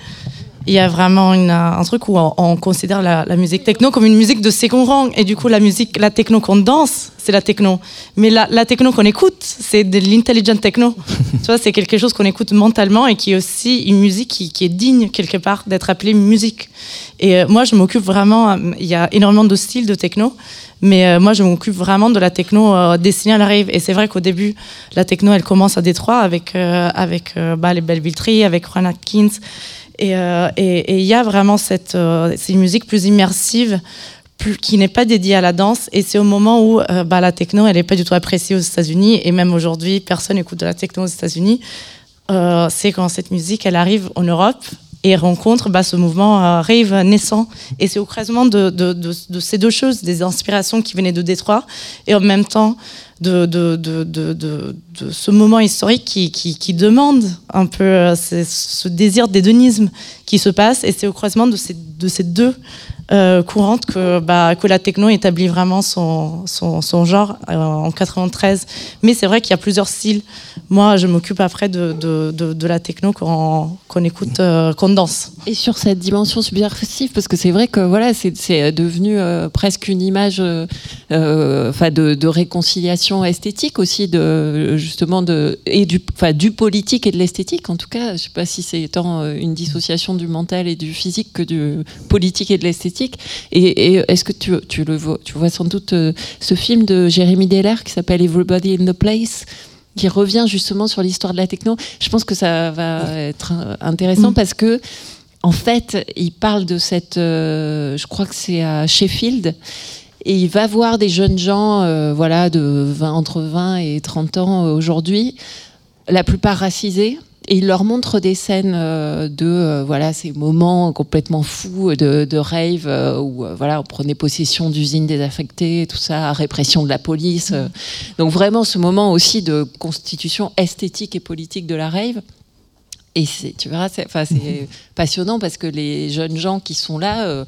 il y a vraiment un truc où on, on considère la, musique techno comme une musique de second rang. Et du coup, la musique, la techno qu'on danse, c'est la techno. Mais la, techno qu'on écoute, c'est de l'intelligent techno. c'est quelque chose qu'on écoute mentalement et qui est aussi une musique qui, est digne quelque part d'être appelée musique. Et euh, moi, je m'occupe vraiment. euh, Il y a énormément de styles de techno, mais euh, moi, je m'occupe vraiment de la techno destinée à la rave. Et c'est vrai qu'au début, la techno, elle commence à Détroit avec avec bah, les Belleville Tree, avec Ron Atkins. Et euh, et- il y a vraiment cette euh, musique plus immersive. Qui n'est pas dédiée à la danse et c'est au moment où euh, bah, la techno elle n'est pas du tout appréciée aux États-Unis et même aujourd'hui personne n'écoute de la techno aux États-Unis c'est quand cette musique elle arrive en Europe et rencontre bah, ce mouvement rave naissant. Et c'est au croisement de- de ces deux choses, des inspirations qui venaient de Détroit et en même temps de, ce moment historique qui, demande un peu euh, ce désir d'hédonisme qui se passe. Et c'est au croisement de ces, de ces deux euh, courantes que, bah, que la techno établit vraiment son, genre euh, en 93. Mais c'est vrai qu'il y a plusieurs styles. Moi, je m'occupe après de, la techno qu'on qu'on écoute, euh, qu'on danse. Et sur cette dimension subversive, parce que c'est vrai que voilà, c'est devenu euh, presque une image, de, de esthétique aussi, de justement de et du, enfin du politique et de l'esthétique. En tout cas, je sais pas si c'est tant euh, une dissociation du mental et du physique que du politique et de l'esthétique. Et, et est-ce que tu, tu le vois, tu vois sans doute euh, ce film de Jérémy Deller qui s'appelle Everybody in the Place qui revient justement sur l'histoire de la techno. Je pense que ça va être intéressant Mm. parce que en fait, il parle de cette, euh, je crois que c'est à Sheffield, et il va voir des jeunes gens, euh, voilà, de 20, entre 20 et 30 ans euh, aujourd'hui, la plupart racisés. Et il leur montre des scènes euh, de voilà ces moments complètement fous de, de rave où voilà on prenait possession d'usines désaffectées tout ça répression de la police donc vraiment ce moment aussi de constitution esthétique et politique de la rave. Et c'est, tu verras, c'est, enfin, c'est passionnant parce que les jeunes gens qui sont là euh,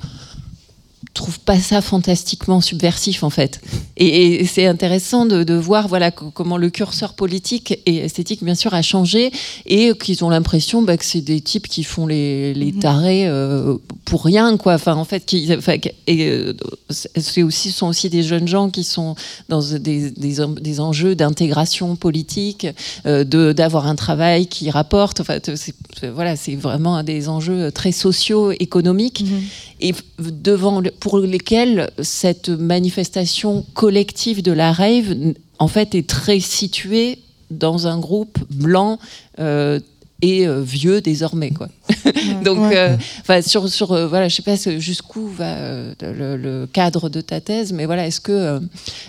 trouvent pas ça fantastiquement subversif en fait. Et, et c'est intéressant de, de voir voilà co- comment le curseur politique et esthétique bien sûr a changé et qu'ils ont l'impression bah, que c'est des types qui font les, les tarés euh, pour rien quoi. Enfin en fait qui, enfin, et euh, c'est aussi sont aussi des jeunes gens qui sont dans des, des, des enjeux d'intégration politique, euh, de d'avoir un travail qui rapporte. Enfin voilà c'est vraiment des enjeux très sociaux économiques et devant pour lesquels cette manifestation collective de la rave en fait est très située dans un groupe blanc euh, et euh, vieux désormais quoi. Donc Ouais. euh, sur sur euh, voilà je sais pas jusqu'où va euh, le, le cadre de ta thèse mais voilà est-ce que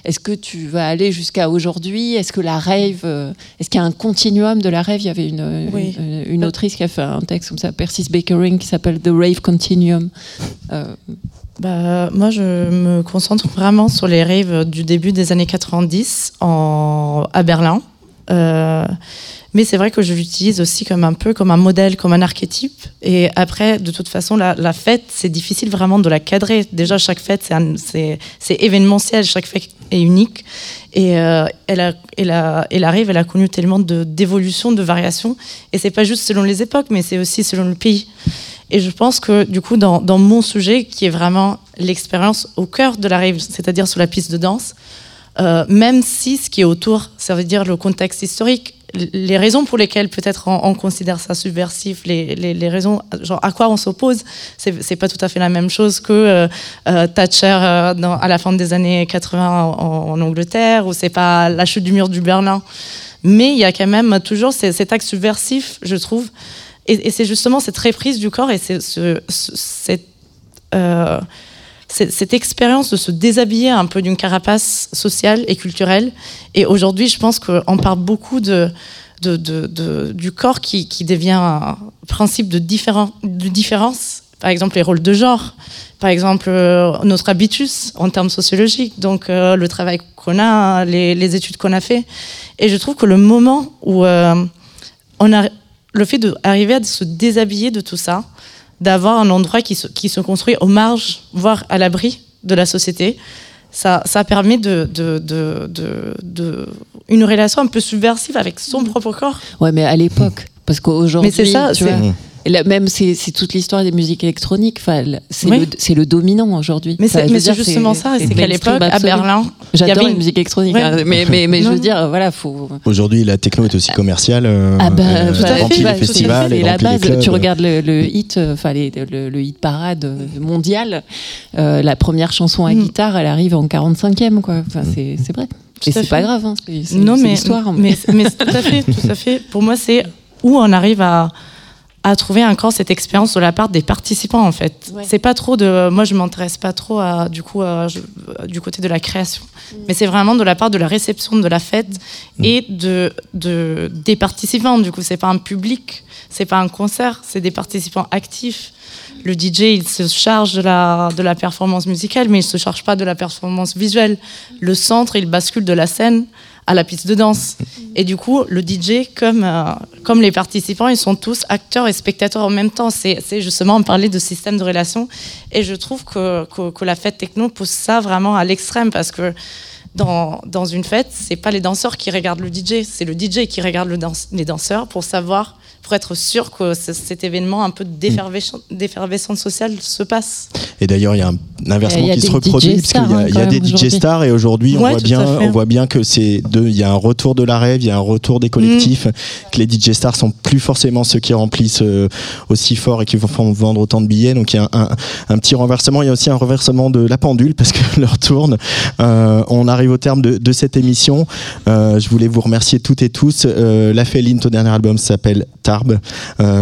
est-ce que tu vas aller jusqu'à aujourd'hui? Est-ce que la rave euh, est-ce qu'il y a un continuum de la rave il y avait une Oui. une, une autrice qui a fait un texte comme ça Persis Bakering qui s'appelle The Rave Continuum Bah, moi, je me concentre vraiment sur les raves du début des années 90 en, à Berlin. Euh, mais c'est vrai que je l'utilise aussi comme un peu comme un modèle, comme un archétype. Et après, de toute façon, la, fête, c'est difficile vraiment de la cadrer. Déjà, chaque fête, c'est événementiel, chaque fête est unique. Et euh, elle, elle, a, elle arrive, elle a connu tellement de- d'évolutions, de, variations. Et c'est pas juste selon les époques, mais c'est aussi selon le pays. Et je pense que du coup, dans, dans mon sujet, qui est vraiment l'expérience au cœur de la rave, c'est-à-dire sur la piste de danse, euh, même si ce qui est autour, ça veut dire le contexte historique, les raisons pour lesquelles peut-être on, on considère ça subversif, les, les, les raisons, genre à quoi on s'oppose, c'est pas tout à fait la même chose que euh, euh, Thatcher à la fin des années 80 en, Angleterre, ou c'est pas la chute du mur du Berlin. Mais il y a quand même toujours cet acte subversif, je trouve, et, c'est justement cette reprise du corps et cette, cette, expérience de se déshabiller un peu d'une carapace sociale et culturelle. Et aujourd'hui, je pense qu'on parle beaucoup du corps qui, devient un principe de, différen- de différence. Par exemple, les rôles de genre. Par exemple, euh, notre habitus en termes sociologiques. Donc, euh, le travail qu'on a, les, les études qu'on a fait. Et je trouve que le moment où euh, on a le fait d'arriver à se déshabiller de tout ça, d'avoir un endroit qui se, qui se construit aux marges, voire à l'abri de la société, ça, ça permet de, de, de, de- de- une relation un peu subversive avec son propre corps. ouais mais à l'époque parce qu'aujourd'hui Mais c'est ça, tu vois, là, même, c'est toute l'histoire des musiques électroniques. Enfin, c'est Oui. le, dominant aujourd'hui. Mais c'est justement ça, c'est qu'à l'époque, à. Berlin, J'adore avait la une- musique électronique, Ouais. hein, mais, mais, mais je veux dire, voilà, faut. Aujourd'hui, la techno est aussi commerciale. euh, Ah bah, euh, tout à fait, bah, les tout à festivals, fait. et Et la base, clubs. tu regardes le, le hit, euh, enfin les- le, le hit parade euh, mondial, euh, la première chanson à Mm. guitare, elle arrive en 45e, quoi. Enfin, c'est c'est vrai. Tout Et c'est pas grave, hein, c'est c'est mais l'histoire. mais, mais tout à fait tout à fait pour moi c'est où on arrive à à trouver encore cette expérience de la part des participants en fait. Ouais. c'est pas trop de moi je m'intéresse pas trop à du coup à- je- du côté de la création. Mais c'est vraiment de la part de la réception de la fête et de, de des participants. Du coup c'est pas un public c'est pas un concert c'est des participants actifs. Le DJ, il se charge de la, de la performance musicale, mais il se charge pas de la performance visuelle. Le centre, il bascule de la scène à la piste de danse. Et du coup, le DJ, comme, euh, comme les participants, ils sont tous acteurs et spectateurs en même temps. C'est justement, on parlait de système de relation. Et je trouve que, que, la fête techno pousse ça vraiment à l'extrême parce que dans, dans une fête, c'est pas les danseurs qui regardent le DJ, c'est le DJ qui regarde les danseurs pour savoir, pour être sûr que ce- cet événement un peu d'effervescence d'effervescence sociale se passe. Et d'ailleurs, il y a un inversement qui se reproduit parce qu'il y a, hein, y a des DJ stars et aujourd'hui, on Ouais, voit bien, on voit bien que c'est. Il y a un retour de la rêve, il y a un retour des collectifs, Mm. que les DJ stars sont plus forcément ceux qui remplissent euh, aussi fort et qui vont vendre autant de billets. Donc il y a un, un- un petit renversement. Il y a aussi un renversement de la pendule parce que l'heure tourne. Euh, on arrive au terme de, de cette émission. Euh, je voulais vous remercier toutes et tous. Euh, la Féline, ton dernier album s'appelle Tarbes,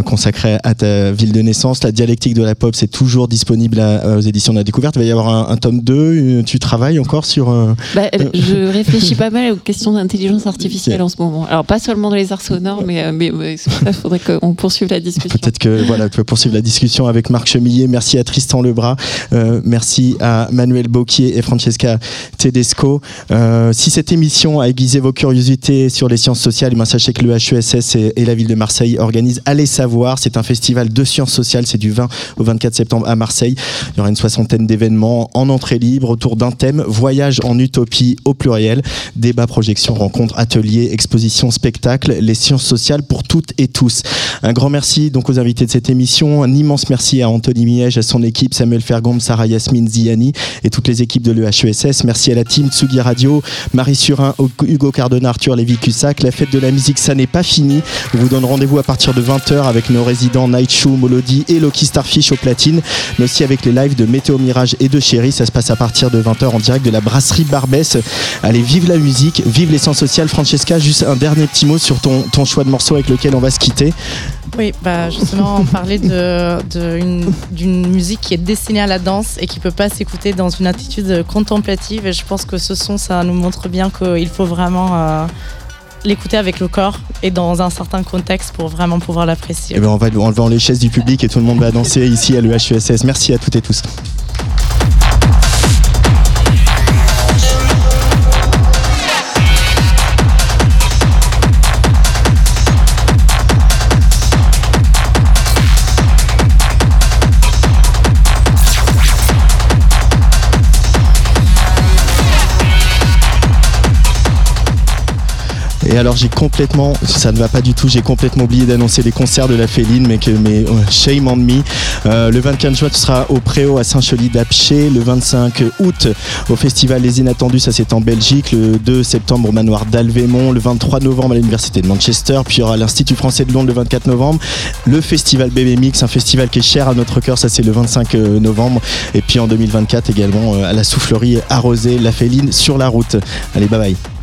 consacré à ta ville de naissance. La dialectique de la pop, c'est toujours disponible à- aux éditions de la découverte. Il va y avoir un, un tome 2. Euh, Tu travailles encore sur. Bah, je réfléchis pas mal aux questions d'intelligence artificielle en ce moment. Alors pas seulement dans les arts sonores, mais, mais, mais qu'il faudrait qu'on poursuive la discussion. Peut-être que voilà, tu peux poursuivre la discussion avec Marc Chemillet. Merci à Tristan Lebras. Euh, merci à Manuel Bocquier et Francesca Tedesco. Euh, si cette émission a aiguisé vos curiosités sur les sciences sociales, bien, sachez que le HESS et, la ville de Marseille organisent Allez savoir. C'est un festival de sciences sociales. C'est du 20 au 24 septembre à Marseille. Il y aura une soixantaine d'événements en entrée libre autour d'un thème voyage en utopie au pluriel. Débat, projection, rencontres, ateliers, expositions, spectacles. Les sciences sociales pour toutes et tous. Un grand merci donc aux invités de cette émission. Un immense merci à Anthony Miège, à son équipe, Samuel Fergombe, Sarah Yasmine Ziani et toutes les équipes de l'EHESS. Merci à la team Tsugi Radio, Marie Surin, Hugo Cardona, Arthur Lévy-Cussac. La fête de la musique, ça n'est pas fini. On vous donne rendez-vous à partir de 20h avec nos résidents Night Show, Molody et Loki Starfish au platine, mais aussi avec les lives de Météo Mirage et de Chéri. Ça se passe à partir de 20h en direct de la brasserie Barbès. Allez, vive la musique, vive l'essence sociale. Francesca, juste un dernier petit mot sur ton, ton choix de morceau avec lequel on va se quitter. Oui, bah justement, on parlait de- de d'une musique qui est destinée à la danse et qui peut pas s'écouter dans une attitude contemplative. Et je pense que ce son, ça nous montre bien qu'il faut vraiment euh, l'écouter avec le corps et dans un certain contexte pour vraiment pouvoir l'apprécier. Eh ben, on va enlever les chaises du public et tout le monde va danser ici à l'EHESS. Merci à toutes et tous. Et alors j'ai complètement, ça ne va pas du tout, j'ai complètement oublié d'annoncer les concerts de la Féline, mais que mais euh, shame on me. Euh, le 24 juin, tu seras au Préau à Saint-Chely d'Apché. Le 25 août, au Festival Les Inattendus, ça c'est en Belgique. Le 2 septembre au Manoir d'Alvémont. Le 23 novembre à l'Université de Manchester. Puis il y aura l'Institut français de Londres le 24 novembre. Le Festival Bébé Mix, un festival qui est cher à notre cœur, ça c'est le 25 novembre. Et puis en 2024 également euh, à la soufflerie arrosée, la Féline sur la route. Allez, bye bye.